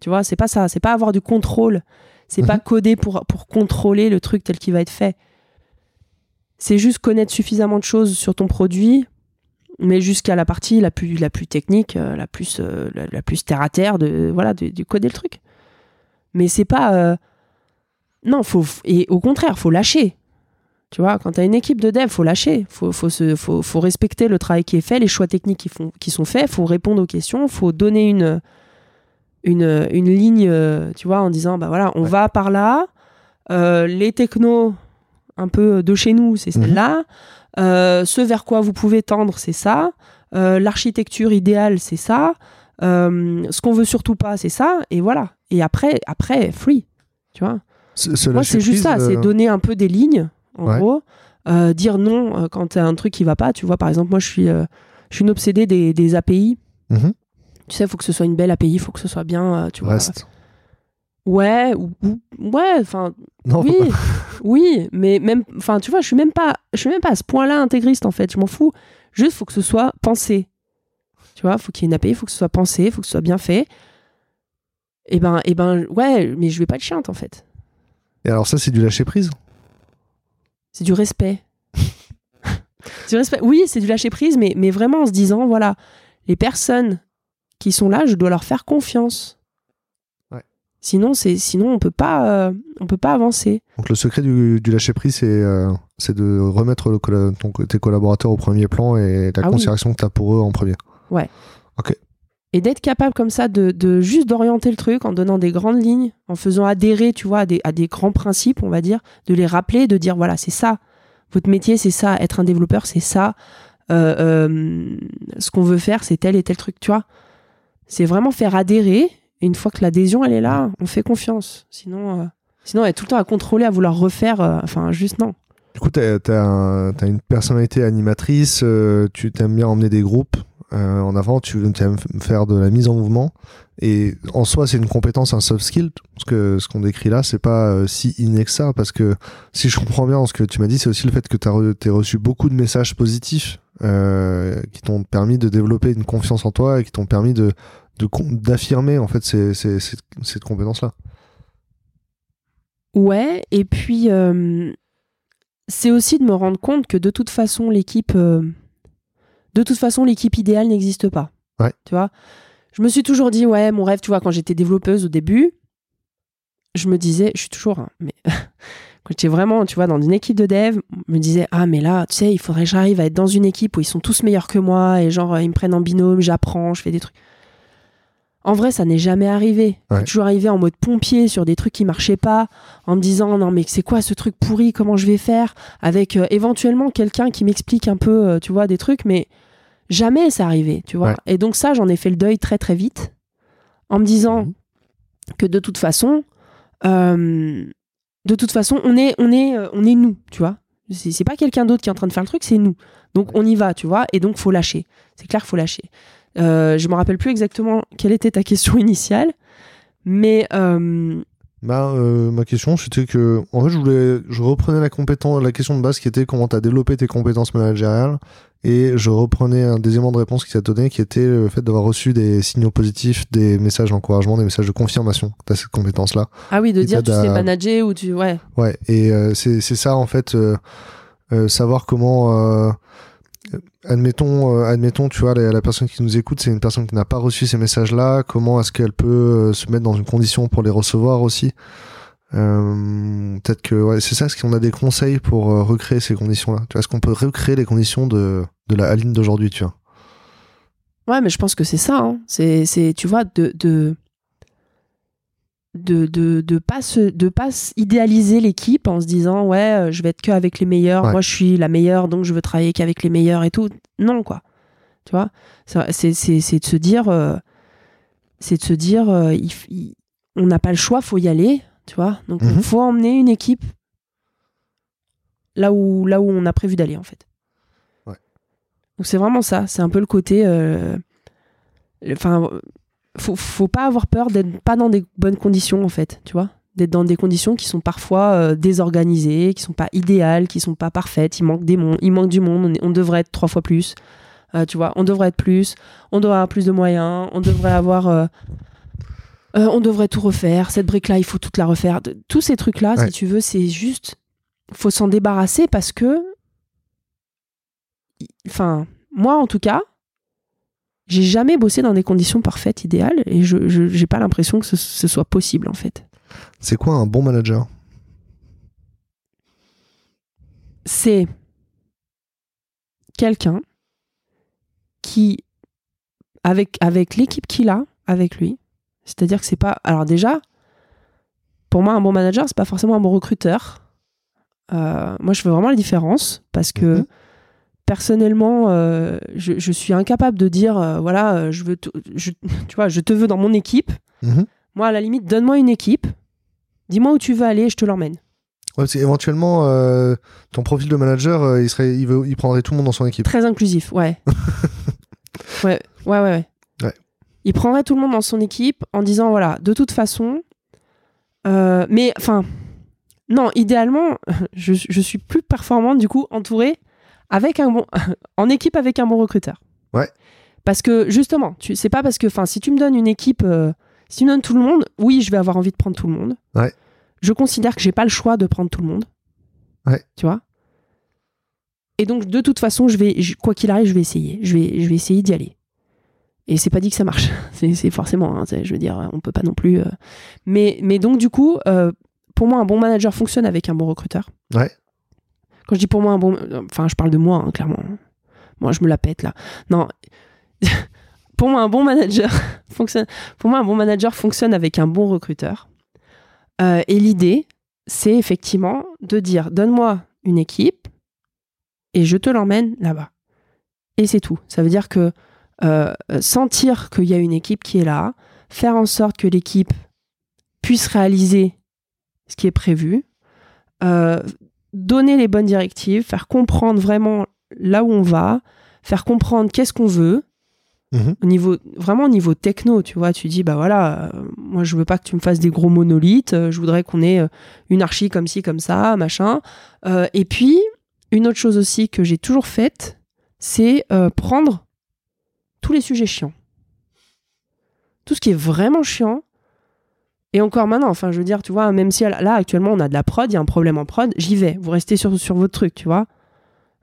tu vois, c'est pas ça, c'est pas avoir du contrôle, c'est pas Mhm. coder pour pour contrôler le truc tel qu'il va être fait. C'est juste connaître suffisamment de choses sur ton produit, mais jusqu'à la partie la plus la plus technique, euh, la plus euh, la, la plus terre à terre de voilà de, de coder le truc. Mais c'est pas euh, non faut et au contraire faut lâcher. Tu vois, quand tu as une équipe de dev, faut lâcher. Faut, faut, se, faut, faut respecter le travail qui est fait, les choix techniques qui, font, qui sont faits. faut répondre aux questions. faut donner une, une, une ligne, euh, tu vois, en disant, bah voilà, on Ouais. va par là. Euh, les technos, un peu de chez nous, c'est Mhm. celle-là. Euh, ce vers quoi vous pouvez tendre, c'est ça. Euh, L'architecture idéale, c'est ça. Ce qu'on veut surtout pas, c'est ça. Et voilà. Et après, après free. Tu vois moi, c'est juste ça, c'est donner un peu des lignes, en Ouais. gros. Euh, dire non euh, quand t'as un truc qui va pas. Tu vois, par exemple, moi, je suis, euh, je suis une obsédée des, des API. mhm, Tu sais, il faut que ce soit une belle API, il faut que ce soit bien, euh, tu vois. Ouais, ou, ou- ouais, enfin, oui, oui, mais même, enfin, tu vois, je suis même pas, je suis même pas à ce point-là intégriste en fait. Je m'en fous. Juste, faut que ce soit pensé. Tu vois, faut qu'il y ait une API, faut que ce soit pensé, faut que ce soit bien fait. Et ben, et ben, ouais, mais je vais pas être chiante en fait. Et alors ça, c'est du lâcher prise. C'est du respect. Du respect. Oui, c'est du lâcher prise, mais, mais vraiment en se disant, voilà, les personnes qui sont là, je dois leur faire confiance. Ouais. Sinon, c'est, sinon on peut pas, euh, on peut pas avancer. Donc le secret du, du lâcher prise, c'est euh, c'est de remettre le colla- ton- tes collaborateurs au premier plan et la Ah oui. considération que tu as pour eux en premier. Et d'être capable comme ça de, juste d'orienter le truc en donnant des grandes lignes, en faisant adhérer, tu vois, à des, grands principes, on va dire, de les rappeler, de dire voilà, c'est ça. Votre métier, c'est ça. Être un développeur, c'est ça. Euh, euh, ce qu'on veut faire, c'est tel et tel truc, tu vois. C'est vraiment faire adhérer. Et une fois que l'adhésion, elle est là, on fait confiance. Sinon, euh, sinon, être tout le temps à contrôler, à vouloir refaire, euh, enfin, juste non. Du coup, tu as, une personnalité animatrice, tu t'aimes bien emmener des groupes? Euh, en avant, tu aimes faire de la mise en mouvement. Et en soi, c'est une compétence, un soft skill. Parce que ce qu'on décrit là, c'est pas euh, si ça. Parce que si je comprends bien ce que tu m'as dit, c'est aussi le fait que tu as reçu beaucoup de messages positifs euh, qui t'ont permis de développer une confiance en toi et qui t'ont permis de d'affirmer en fait cette compétence là. Ouais, et puis c'est aussi de me rendre compte que de toute façon l'équipe, de toute façon l'équipe idéale n'existe pas. Ouais. Tu vois, je me suis toujours dit ouais, mon rêve, tu vois, quand j'étais développeuse au début, je me disais, je suis toujours, hein, mais quand j'étais vraiment, tu vois, dans une équipe de dev, je me disais ah mais là, tu sais, il faudrait que j'arrive à être dans une équipe où ils sont tous meilleurs que moi et genre ils me prennent en binôme, j'apprends, je fais des trucs. En vrai, ça n'est jamais arrivé. Ouais. Toujours arrivé en mode pompier sur des trucs qui marchaient pas, en me disant non mais c'est quoi ce truc pourri, comment je vais faire, avec euh, éventuellement quelqu'un qui m'explique un peu, euh, tu vois, des trucs, mais jamais c'est arrivé, tu vois. Ouais. Et donc ça, j'en ai fait le deuil très très vite, en me disant Mhm. que de toute façon, euh, de toute façon, on est, on est, euh, on est nous, tu vois. C'est pas quelqu'un d'autre qui est en train de faire le truc, c'est nous. Donc on y va, tu vois, et donc faut lâcher. C'est clair, faut lâcher. Euh, je me rappelle plus exactement quelle était ta question initiale, mais euh, Bah, euh, ma question, c'était que, en fait, je voulais, je reprenais la compétence, la question de base qui était comment tu as développé tes compétences managériales, et je reprenais un des éléments de réponse qui t'a donné, qui était le fait d'avoir reçu des signaux positifs, des messages d'encouragement, des messages de confirmation que tu cette compétence-là. ah oui, de Et dire tu t'as sais manager ou tu ouais. Ouais, et euh, c'est c'est ça, en fait, euh, euh, savoir comment. Admettons, euh, admettons, tu vois, la, personne qui nous écoute, c'est une personne qui n'a pas reçu ces messages-là. Comment est-ce qu'elle peut euh, se mettre dans une condition pour les recevoir aussi? Euh, Peut-être que ouais, c'est ça. Est-ce qu'on a des conseils pour recréer ces conditions-là? Est-ce qu'on peut recréer les conditions de, de la Aline d'aujourd'hui Tu vois? Ouais, mais je pense que c'est ça. hein. C'est, tu vois, de de de de, de pas se, de pas idéaliser l'équipe en se disant ouais, euh, je vais être que avec les meilleurs. Ouais. Moi, je suis la meilleure, donc je veux travailler qu'avec les meilleurs et tout. Non, quoi. Tu vois, c'est, c'est, c'est de se dire, euh, c'est de se dire, euh, il f- il- on n'a pas le choix, faut y aller. Tu vois, donc il Mhm. faut emmener une équipe là où là où on a prévu d'aller en fait. Ouais. Donc c'est vraiment ça. C'est un peu le côté. euh, Enfin, faut, faut pas avoir peur d'être pas dans des bonnes conditions en fait, tu vois. D'être dans des conditions qui sont parfois euh, désorganisées, qui sont pas idéales, qui sont pas parfaites, il manque des il manque du monde, on, est- on devrait être trois fois plus, Euh, tu vois, on devrait être plus, on devrait avoir plus de moyens, on devrait avoir euh, euh, on devrait tout refaire, cette brique là, il faut toute la refaire. De- Tous ces trucs là, Ouais. si tu veux, c'est juste faut s'en débarrasser parce que enfin, moi en tout cas, j'ai jamais bossé dans des conditions parfaites, idéales, et je j'ai pas l'impression que ce, ce soit possible en fait. C'est quoi un bon manager? C'est quelqu'un qui, avec, avec l'équipe qu'il a avec lui, c'est-à-dire que c'est pas. Alors déjà, pour moi, un bon manager, c'est pas forcément un bon recruteur. Euh, moi, je fais vraiment la différence parce que Mhm. Personnellement, euh, je, je suis incapable de dire, euh, voilà, euh, je veux, te- je, tu vois, je te veux dans mon équipe. Mhm. Moi, à la limite, donne-moi une équipe, dis-moi où tu veux aller, et je te l'emmène. Ouais, parce euh, ton profil de manager, il, serait, il, veut, il prendrait tout le monde dans son équipe. Très inclusif, ouais. ouais, ouais, ouais. Il prendrait tout le monde dans son équipe en disant voilà, de toute façon, mais enfin, non, idéalement, je, je suis plus performante du coup entourée avec un bon, en équipe avec un bon recruteur. Ouais. Parce que justement, tu c'est pas parce que, enfin, si tu me donnes une équipe, euh, si tu me donnes tout le monde, oui, je vais avoir envie de prendre tout le monde. Ouais. Je considère que j'ai pas le choix de prendre tout le monde. Ouais. Tu vois? Et donc, de toute façon, je vais, je- quoi qu'il arrive, je vais essayer. Je vais, je vais essayer d'y aller. Et c'est pas dit que ça marche. C'est forcément, hein, je veux dire, on peut pas non plus. euh, Mais, mais donc, du coup, euh, pour moi, un bon manager fonctionne avec un bon recruteur. Ouais. Quand je dis pour moi un bon. Enfin, je parle de moi, hein, clairement. Moi, je me la pète là. Non. pour moi, un bon manager fonctionne. Pour moi, un bon manager fonctionne avec un bon recruteur. Euh, et l'idée, c'est effectivement de dire donne-moi une équipe et je te l'emmène là-bas. Et c'est tout. Ça veut dire que euh, sentir qu'il y a une équipe qui est là, faire en sorte que l'équipe puisse réaliser ce qui est prévu, euh, donner les bonnes directives, faire comprendre vraiment là où on va, faire comprendre qu'est-ce qu'on veut, Mhm. au niveau, vraiment au niveau techno, tu vois, tu dis, bah voilà, euh, moi je veux pas que tu me fasses des gros monolithes, euh, je voudrais qu'on ait euh, une archi comme ci, comme ça, machin. Et puis, une autre chose aussi que j'ai toujours faite, c'est prendre tous les sujets chiants. Tout ce qui est vraiment chiant. Et encore maintenant, enfin, je veux dire, tu vois, même si là, actuellement, on a de la prod, il y a un problème en prod, j'y vais. Vous restez sur, sur votre truc, tu vois.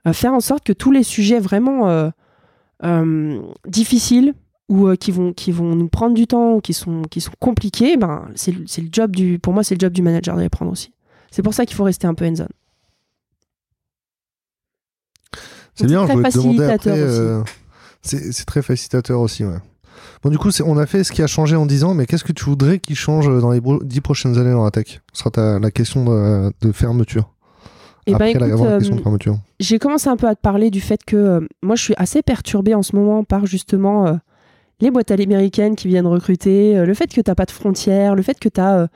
Euh, faire en sorte que tous les sujets vraiment euh, euh, difficiles ou qui, vont, qui vont nous prendre du temps ou qui sont, qui sont compliqués, ben, c'est le job du, pour moi, c'est le job du manager de les prendre aussi. C'est pour ça qu'il faut rester un peu hands-on. C'est bien, je voulais te demander facilitateur après. c'est très facilitateur aussi, ouais. Bon, du coup, on a fait ce qui a changé en 10 ans, mais qu'est-ce que tu voudrais qu'il change dans les bro- 10 prochaines années dans la tech? Ce sera ta- la question de, de fermeture. Eh ben, Après la, écoute, avant la euh, question de fermeture. j'ai commencé un peu à te parler du fait que euh, moi je suis assez perturbée en ce moment par justement euh, les boîtes à l'américaine qui viennent recruter, euh, le fait que t'as pas de frontières, le fait que t'as euh,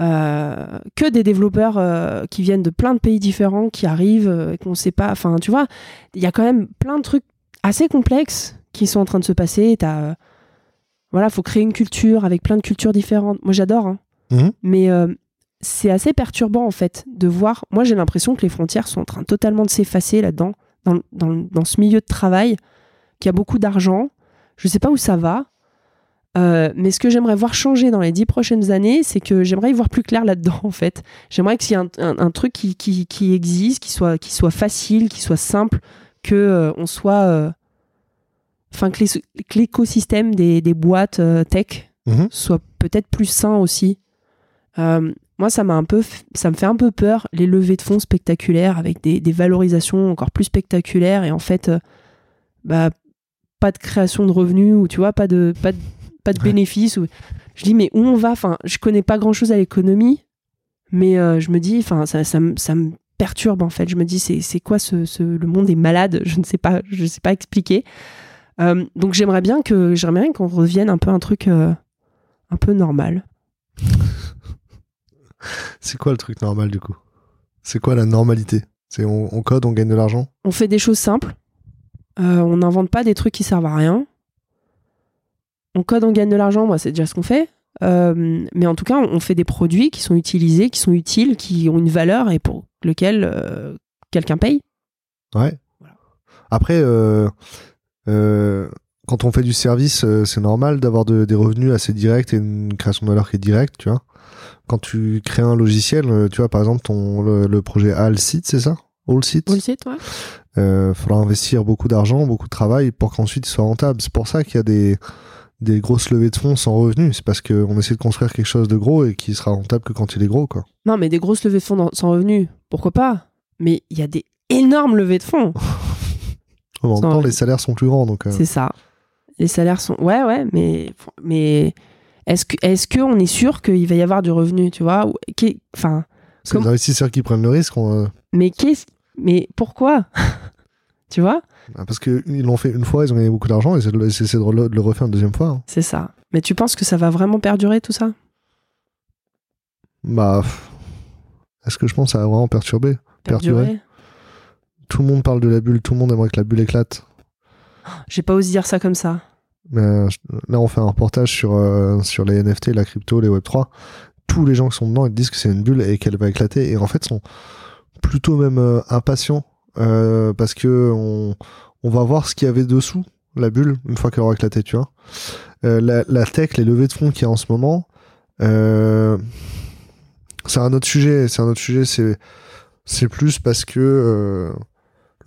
euh, que des développeurs euh, qui viennent de plein de pays différents qui arrivent euh, et qu'on sait pas. Enfin, tu vois, il y a quand même plein de trucs assez complexes qui sont en train de se passer. T'as euh, voilà, faut créer une culture avec plein de cultures différentes. Moi j'adore. hein. Mhm. Mais euh, c'est assez perturbant en fait de voir. Moi j'ai l'impression que les frontières sont en train totalement de s'effacer là-dedans, dans, dans, dans ce milieu de travail, qu'il y a beaucoup d'argent. Je sais pas où ça va. Euh, mais ce que j'aimerais voir changer dans les dix prochaines années, c'est que j'aimerais y voir plus clair là-dedans, en fait. J'aimerais qu'il y ait un, un- un truc qui, qui, qui existe, qui soit, qui soit facile, qui soit simple, que euh, on soit. Enfin, que l'écosystème des, des boîtes euh, tech Mhm. soit peut-être plus sain aussi. Euh, moi, ça m'a un peu, ça me fait un peu peur les levées de fonds spectaculaires avec des, des valorisations encore plus spectaculaires et en fait, euh, bah, pas de création de revenus ou tu vois, pas de, pas de, pas de Ouais. bénéfices. Ou... Je dis mais où on va? Enfin, je connais pas grand chose à l'économie, mais euh, je me dis, enfin, ça, ça, me- ça me perturbe en fait. Je me dis c'est, c'est quoi ce, ce- le monde est malade? Je ne sais pas, je sais pas expliquer. Euh, donc j'aimerais bien que, j'aimerais bien qu'on revienne un peu à un truc euh, un peu normal. C'est quoi le truc normal du coup? C'est quoi la normalité? C'est on, on code, on gagne de l'argent? On fait des choses simples. Euh, on n'invente pas des trucs qui servent à rien. On code, on gagne de l'argent. Moi, c'est déjà ce qu'on fait. Mais en tout cas, on fait des produits qui sont utilisés, qui sont utiles, qui ont une valeur et pour lequel quelqu'un paye. Ouais. Voilà. Après, euh, quand on fait du service, euh, c'est normal d'avoir de- des revenus assez directs et une création de valeur qui est directe, tu vois. Quand tu crées un logiciel, euh, tu vois, par exemple, ton, le, le projet Allseat, c'est ça? Le savez, toi euh, faudra investir beaucoup d'argent, beaucoup de travail pour qu'ensuite il soit rentable. C'est pour ça qu'il y a des, des grosses levées de fonds sans revenus. C'est parce qu'on essaie de construire quelque chose de gros et qui sera rentable que quand il est gros, quoi. Non, mais des grosses levées de fonds dans- sans revenus, pourquoi pas? Mais il y a des énormes levées de fonds. En même temps, les salaires sont plus grands, donc. euh, C'est ça. Les salaires sont. Ouais, ouais, mais. mais est-ce que est-ce qu'on est sûr qu'il va y avoir du revenu, tu vois Enfin. c'est les investisseurs qui prennent le risque. on, euh, Mais qu'est-ce. Mais pourquoi? Tu vois? Ah, Parce qu'ils l'ont fait une fois, ils ont gagné beaucoup d'argent, et c'est de, le- de refaire une deuxième fois. hein. C'est ça. Mais tu penses que ça va vraiment perdurer tout ça? Bah, est-ce que je pense que ça va vraiment perturber? Perdurer? Perdurer? Tout le monde parle de la bulle, tout le monde aimerait que la bulle éclate. J'ai pas osé dire ça comme ça. Mais euh, là, on fait un reportage sur, euh, sur les NFT, la crypto, les Web3. tous les gens qui sont dedans ils disent que c'est une bulle et qu'elle va éclater et en fait sont plutôt même euh, impatients euh, parce que on, on va voir ce qu'il y avait dessous la bulle une fois qu'elle aura éclaté tu vois la, la tech les levées de fonds qu'il y a en ce moment c'est un autre sujet c'est un autre sujet c'est c'est plus parce que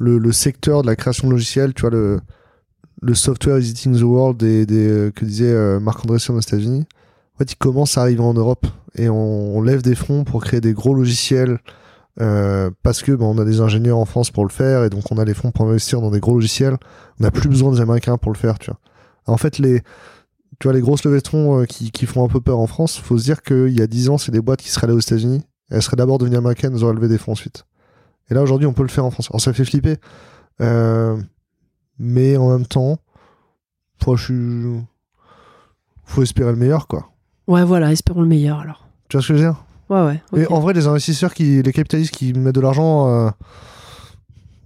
le, secteur de la création de logiciels tu vois le le software is eating the world des, des, euh, que disait euh, Marc Andreessen aux États-Unis. En fait il commence à arriver en Europe et on, lève des fonds pour créer des gros logiciels euh, parce que ben, on a des ingénieurs en France pour le faire et donc on a les fonds pour investir dans des gros logiciels. On n'a plus besoin des Américains pour le faire tu vois. En fait les tu vois les grosses levées de fonds qui, qui font un peu peur en France faut se dire qu'il y a 10 ans c'est des boîtes qui seraient allées aux États-Unis. Elles seraient d'abord devenues américaines elles auraient levé des fonds ensuite et là aujourd'hui on peut le faire en France alors ça fait flipper euh, mais en même temps faut, je suis- faut espérer le meilleur quoi Ouais, voilà, espérons le meilleur alors. tu vois ce que je veux dire? Ouais, ouais. et en vrai les investisseurs qui les capitalistes qui mettent de l'argent euh,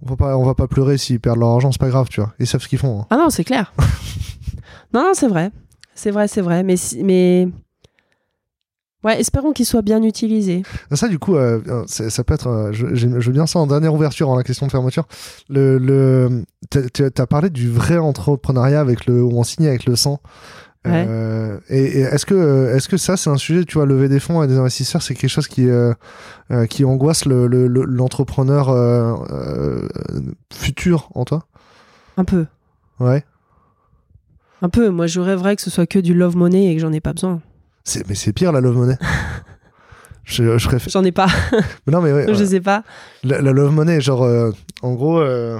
on va pas on va pas pleurer s'ils perdent leur argent c'est pas grave tu vois ils savent ce qu'ils font hein. Ah non, c'est clair. non, non, c'est vrai. C'est vrai, c'est vrai. Mais, si- mais... Ouais, espérons qu'il soit bien utilisé. Ça, du coup, euh, euh, ça peut être. euh, je, veux bien ça en dernière ouverture, en la question de fermeture. Le, tu as parlé du vrai entrepreneuriat avec le, où on signe avec le sang. Euh, et, et est-ce que, est-ce que ça, c'est un sujet, tu vois, lever des fonds à des investisseurs, c'est quelque chose qui, euh, qui angoisse le, le- le- l'entrepreneur euh, futur en toi? Un peu. Ouais. Un peu. Moi, je rêverais que ce soit que du love money et que j'en ai pas besoin. C'est, mais c'est pire la love money. je, je préfère. J'en ai pas. Mais non, mais ouais, je sais pas. La, la love money, genre, euh, en gros, euh,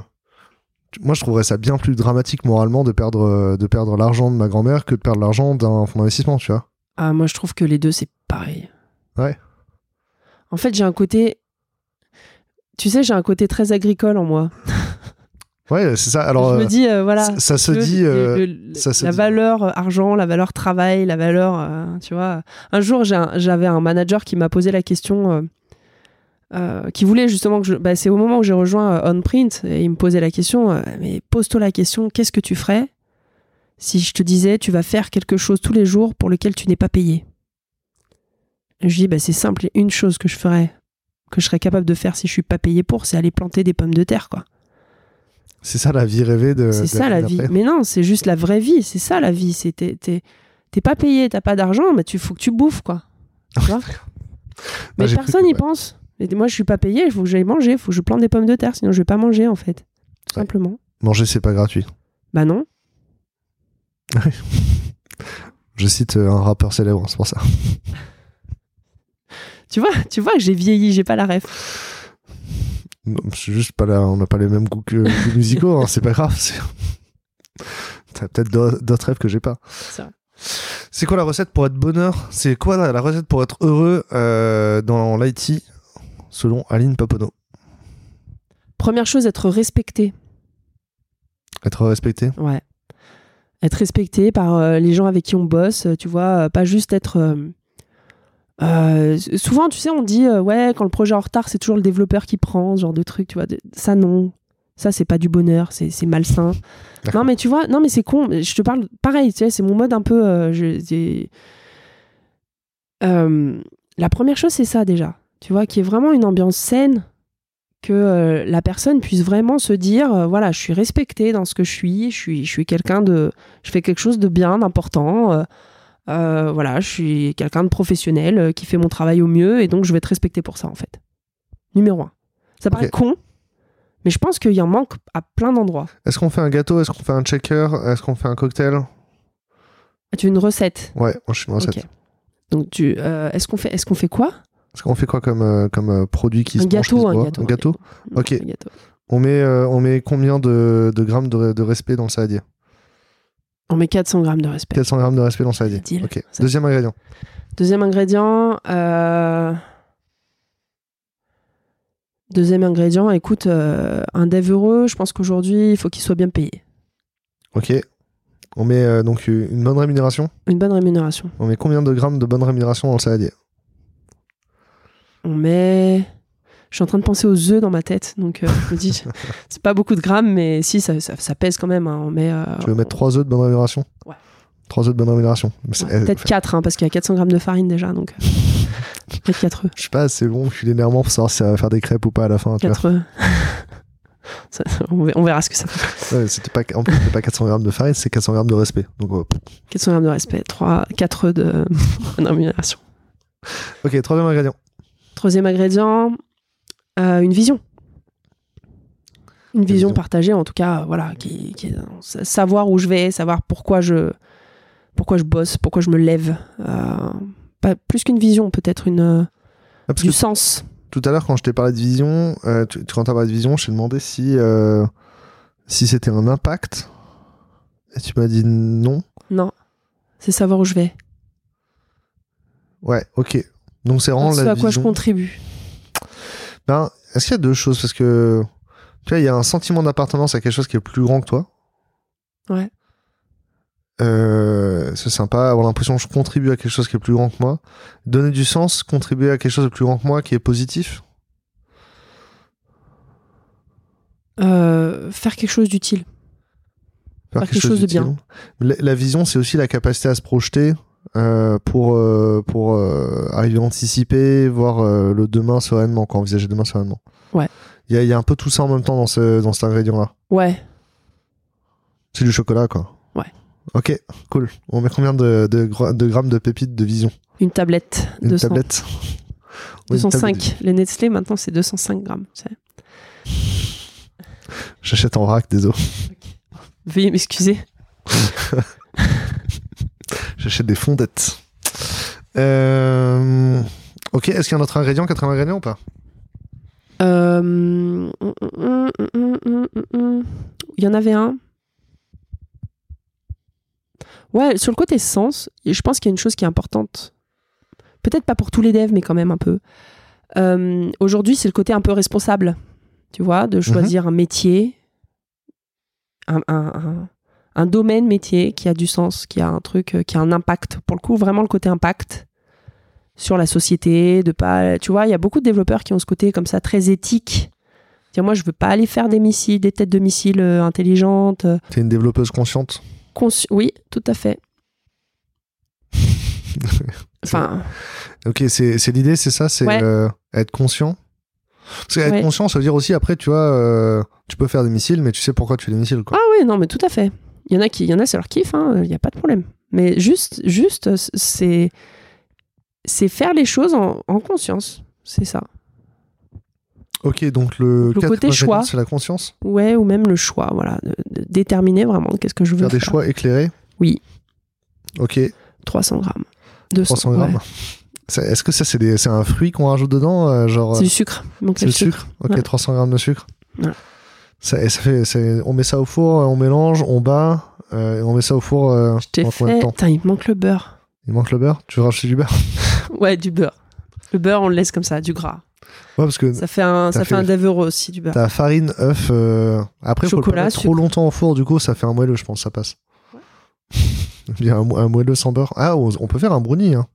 moi je trouverais ça bien plus dramatique moralement de perdre, euh, de perdre l'argent de ma grand-mère que de perdre l'argent d'un fonds d'investissement, tu vois. Ah, moi, je trouve que les deux, c'est pareil. Ouais. En fait, j'ai un côté. Tu sais, j'ai un côté très agricole en moi. Ouais, c'est ça. Alors, je me euh, dis, euh, voilà. ça, ça se dit. euh, le- ça se la dit. valeur argent, la valeur travail, la valeur, euh, tu vois. Un jour, un- j'avais un manager qui m'a posé la question, qui voulait justement que je. bah, c'est au moment où j'ai rejoint OnPrint et il me posait la question, mais pose-toi la question, qu'est-ce que tu ferais si je te disais tu vas faire quelque chose tous les jours pour lequel tu n'es pas payé? Je dis, bah, c'est simple, une chose que je ferais, que je serais capable de faire si je suis pas payé pour, c'est aller planter des pommes de terre, quoi. C'est ça la vie rêvée de. C'est ça la vie. Mais non, c'est juste la vraie vie. C'est ça la vie. C'est t'es, pas payé, t'as pas d'argent, mais tu faut que tu bouffes quoi. Tu vois mais personne n'y ouais. pense. Et moi, je suis pas payé. Il faut que j'aille manger. Il faut que je plante des pommes de terre, sinon je vais pas manger en fait. Tout Ouais. simplement. Manger, c'est pas gratuit. Bah non. Je cite euh, un rappeur célèbre, c'est pour ça. Tu vois, tu vois que j'ai vieilli. J'ai pas la ref. Non, C'est juste pas là, on n'a pas les mêmes goûts que goûts musicaux, hein, c'est pas grave. T'as peut-être d'au- d'autres rêves que j'ai pas. C'est quoi la recette pour être bonheur? C'est quoi la, la recette pour être heureux euh, dans l'IT selon Aline Papono? Première chose, être respecté. Être respecté? Ouais. Être respecté par euh, les gens avec qui on bosse, tu vois, euh, pas juste être. euh, euh, souvent, tu sais, on dit, euh, ouais, quand le projet est en retard, c'est toujours le développeur qui prend, ce genre de truc, tu vois. de- Ça, non. Ça, c'est pas du bonheur, c'est c'est malsain. Non, mais tu vois, non, mais c'est con. Je te parle pareil, tu sais, c'est mon mode un peu. euh, je- la première chose, c'est ça déjà. Tu vois, qu'il y ait vraiment une ambiance saine, que la personne puisse vraiment se dire voilà, je suis respectée dans ce que je suis, je suis, je suis quelqu'un de. Je fais quelque chose de bien, d'important. Euh, voilà, je suis quelqu'un de professionnel euh, qui fait mon travail au mieux et donc je vais être respecté pour ça, en fait. Numéro un. Ça paraît Ok. con, mais je pense qu'il y en manque à plein d'endroits. Est-ce qu'on fait un gâteau? Est-ce qu'on fait un checker Est-ce qu'on fait un cocktail? Ah, tu veux une recette? Ouais, moi je suis une recette. Ok. Donc, tu, euh, est-ce qu'on fait, est-ce qu'on fait quoi? Est-ce qu'on fait quoi comme, euh, comme produit qui un se mange, gâteau, un gâteau, Un gâteau? Ok. Un gâteau. on, met, euh, on met combien de, de grammes de, de respect dans le saladier? On met 400 grammes de respect. 400 grammes de respect dans le saladier. Deal. Ok. Deuxième ingrédient. Deuxième ingrédient. euh, Deuxième ingrédient, écoute, euh, un dev heureux, je pense qu'aujourd'hui, il faut qu'il soit bien payé. Ok. On met euh, donc une bonne rémunération. Une bonne rémunération. On met combien de grammes de bonne rémunération dans le saladier? On met. Je suis en train de penser aux œufs dans ma tête, donc euh, je me dis, c'est pas beaucoup de grammes, mais si, ça, ça, ça pèse quand même. hein. On met. euh, Tu veux mettre 3 œufs de bonne rémunération? Ouais. 3 œufs de bonne rémunération. Ouais, Peut-être 4, parce qu'il y a 400 grammes de farine déjà. Donc... euh. Peut-être 4 œufs. Je sais pas, c'est bon, je suis l'énervement pour savoir si ça va faire des crêpes ou pas à la fin. tu vois. 4 œufs. Ça- on ver- on verra ce que ça fait. Ouais, c'était pas, en plus, c'était pas 400 grammes de farine, c'est 400 grammes de respect. Donc, euh, pff. 400 grammes de respect. 3, 4 œufs de bonne rémunération. ok, troisième ingrédient. Troisième ingrédient, euh, une vision. Une vision vision. partagée, en tout cas, voilà, qui, savoir où je vais, savoir pourquoi je, pourquoi je bosse, pourquoi je me lève. Euh, pas, plus qu'une vision, peut-être une, Ah, du sens. tout à l'heure, quand je t'ai parlé de vision, euh, tu, quand t'as parlé de vision, je t'ai demandé si, si c'était un impact. Et tu m'as dit non. Non, c'est savoir où je vais. Ouais, ok. Donc, c'est vraiment ce à quoi je contribue. Ben, est-ce qu'il y a deux choses? Parce que, tu vois, il y a un sentiment d'appartenance à quelque chose qui est plus grand que toi. Ouais. Euh, c'est sympa, avoir l'impression que je contribue à quelque chose qui est plus grand que moi. Donner du sens, contribuer à quelque chose de plus grand que moi qui est positif. Euh, faire quelque chose d'utile. Faire quelque chose de bien. La, la vision, c'est aussi la capacité à se projeter euh, pour, euh, pour euh, arriver à anticiper, voir le demain sereinement, quoi, envisager demain sereinement. Ouais. Il y a, y a un peu tout ça en même temps dans, ce, dans cet ingrédient-là. Ouais. C'est du chocolat, quoi. Ouais. Ok, cool. On met combien de, de, gra- de grammes de pépites de vision? Une tablette. Une 200. tablette Oui, une tablette. 205. Les Nestlé, maintenant, c'est 205 grammes. J'achète en vrac, désolé. Veuillez m'excuser. J'achète des fondettes. Euh, Ok, est-ce qu'il y a un autre ingrédient, quatrième ingrédient ou pas? Euh. Il y en avait un. Ouais, sur le côté sens, je pense qu'il y a une chose qui est importante. Peut-être pas pour tous les devs, mais quand même un peu. Euh, Aujourd'hui, c'est le côté un peu responsable. Tu vois, de choisir un métier, un, un- un- un domaine métier qui a du sens, qui a un truc, euh, qui a un impact. Pour le coup, vraiment le côté impact sur la société, de pas, tu vois, il y a beaucoup de développeurs qui ont ce côté comme ça très éthique. Dire moi, je veux pas aller faire des missiles, des têtes de missiles euh, intelligentes. euh, T'es une développeuse consciente? Consci- Oui, tout à fait. Enfin, Ok, c'est c'est l'idée, c'est ça, c'est Ouais. euh, être conscient? Parce qu'être Ouais. conscient, ça veut dire aussi, après, tu vois, euh, tu peux faire des missiles, mais tu sais pourquoi tu fais des missiles, quoi. ah oui, non, mais tout à fait. Il y en a qui, il y en a, c'est leur kiff, il n'y a pas de problème. Mais juste, juste, c'est, c'est faire les choses en, en conscience. C'est ça. Ok, donc le, côté choix. c'est la conscience? Ouais, ou même le choix, voilà, de, de déterminer vraiment qu'est-ce que je veux Faire faire. des choix éclairés? Oui. Ok, 300 grammes. 200 300 ouais. grammes. Est-ce que ça, c'est des- c'est un fruit qu'on rajoute dedans euh, genre, C'est du sucre. C'est le sucre, Ok, Ouais. 300 grammes de sucre. Ouais. Ça, et ça fait, c'est- on met ça au four, euh, on mélange, on bat, euh, et on met ça au four euh, Je t'ai fait. Putain, il manque le beurre. Il manque le beurre? Tu veux rajouter du beurre? Ouais, du beurre. Le beurre, on le laisse comme ça, du gras. Ouais, parce que Ça fait un, ça fait fait un le- aussi, du beurre. t'as farine, œuf. euh, Après, faut le pas Chocolat, mettre trop longtemps au four, du coup, ça fait un moelleux, je pense, ça passe. Bien, un, un moelleux sans beurre. Ah, on, on peut faire un brownie. Hein.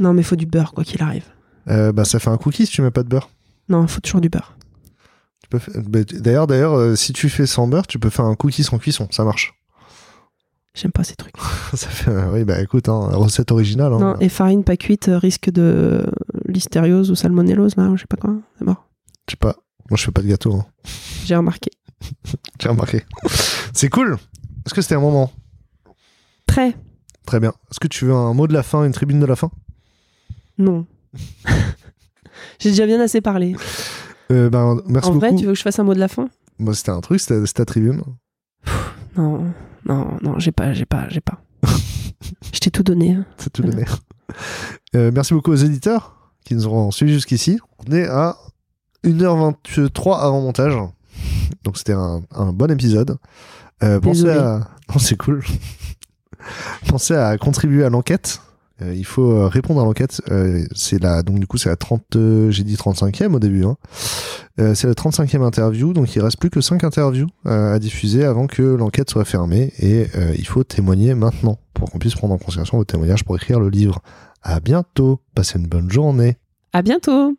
Non, mais faut du beurre, quoi qu'il arrive. Bah, ça fait un cookie si tu mets pas de beurre. Non, il faut toujours du beurre. Tu peux faire- D'ailleurs, d'ailleurs, euh, si tu fais sans beurre, tu peux faire un cookie sans cuisson, ça marche. J'aime pas ces trucs. ça fait, euh, oui, bah écoute, hein, recette originale. hein. Non, et farine pas cuite euh, risque de listériose ou salmonellose, là, je sais pas quoi. C'est mort. Je sais pas. Moi, je fais pas de gâteau. hein. J'ai remarqué. J'ai remarqué. C'est cool. Est-ce que c'était un moment? Très. Très bien. Est-ce que tu veux un mot de la fin, une tribune de la fin? Non. J'ai déjà bien assez parlé. Euh, ben, Merci en beaucoup. vrai, tu veux que je fasse un mot de la fin? Moi, c'était un truc, c'était ta tribune. Non, non, non, j'ai pas, j'ai pas, j'ai pas. je t'ai tout donné. hein. C'est tout donné. Euh, merci beaucoup aux éditeurs qui nous auront suivis jusqu'ici. On est à 1h23 avant montage. Donc c'était un, un bon épisode. Euh, pensez à... Non, c'est cool. pensez à contribuer à l'enquête. Euh, il faut euh, répondre à l'enquête. Euh, c'est la donc du coup c'est la 30 euh, j'ai dit 35e au début. hein. C'est la 35e interview donc il reste plus que 5 interviews à diffuser avant que l'enquête soit fermée et il faut témoigner maintenant pour qu'on puisse prendre en considération vos témoignages pour écrire le livre. À bientôt. Passez une bonne journée. À bientôt.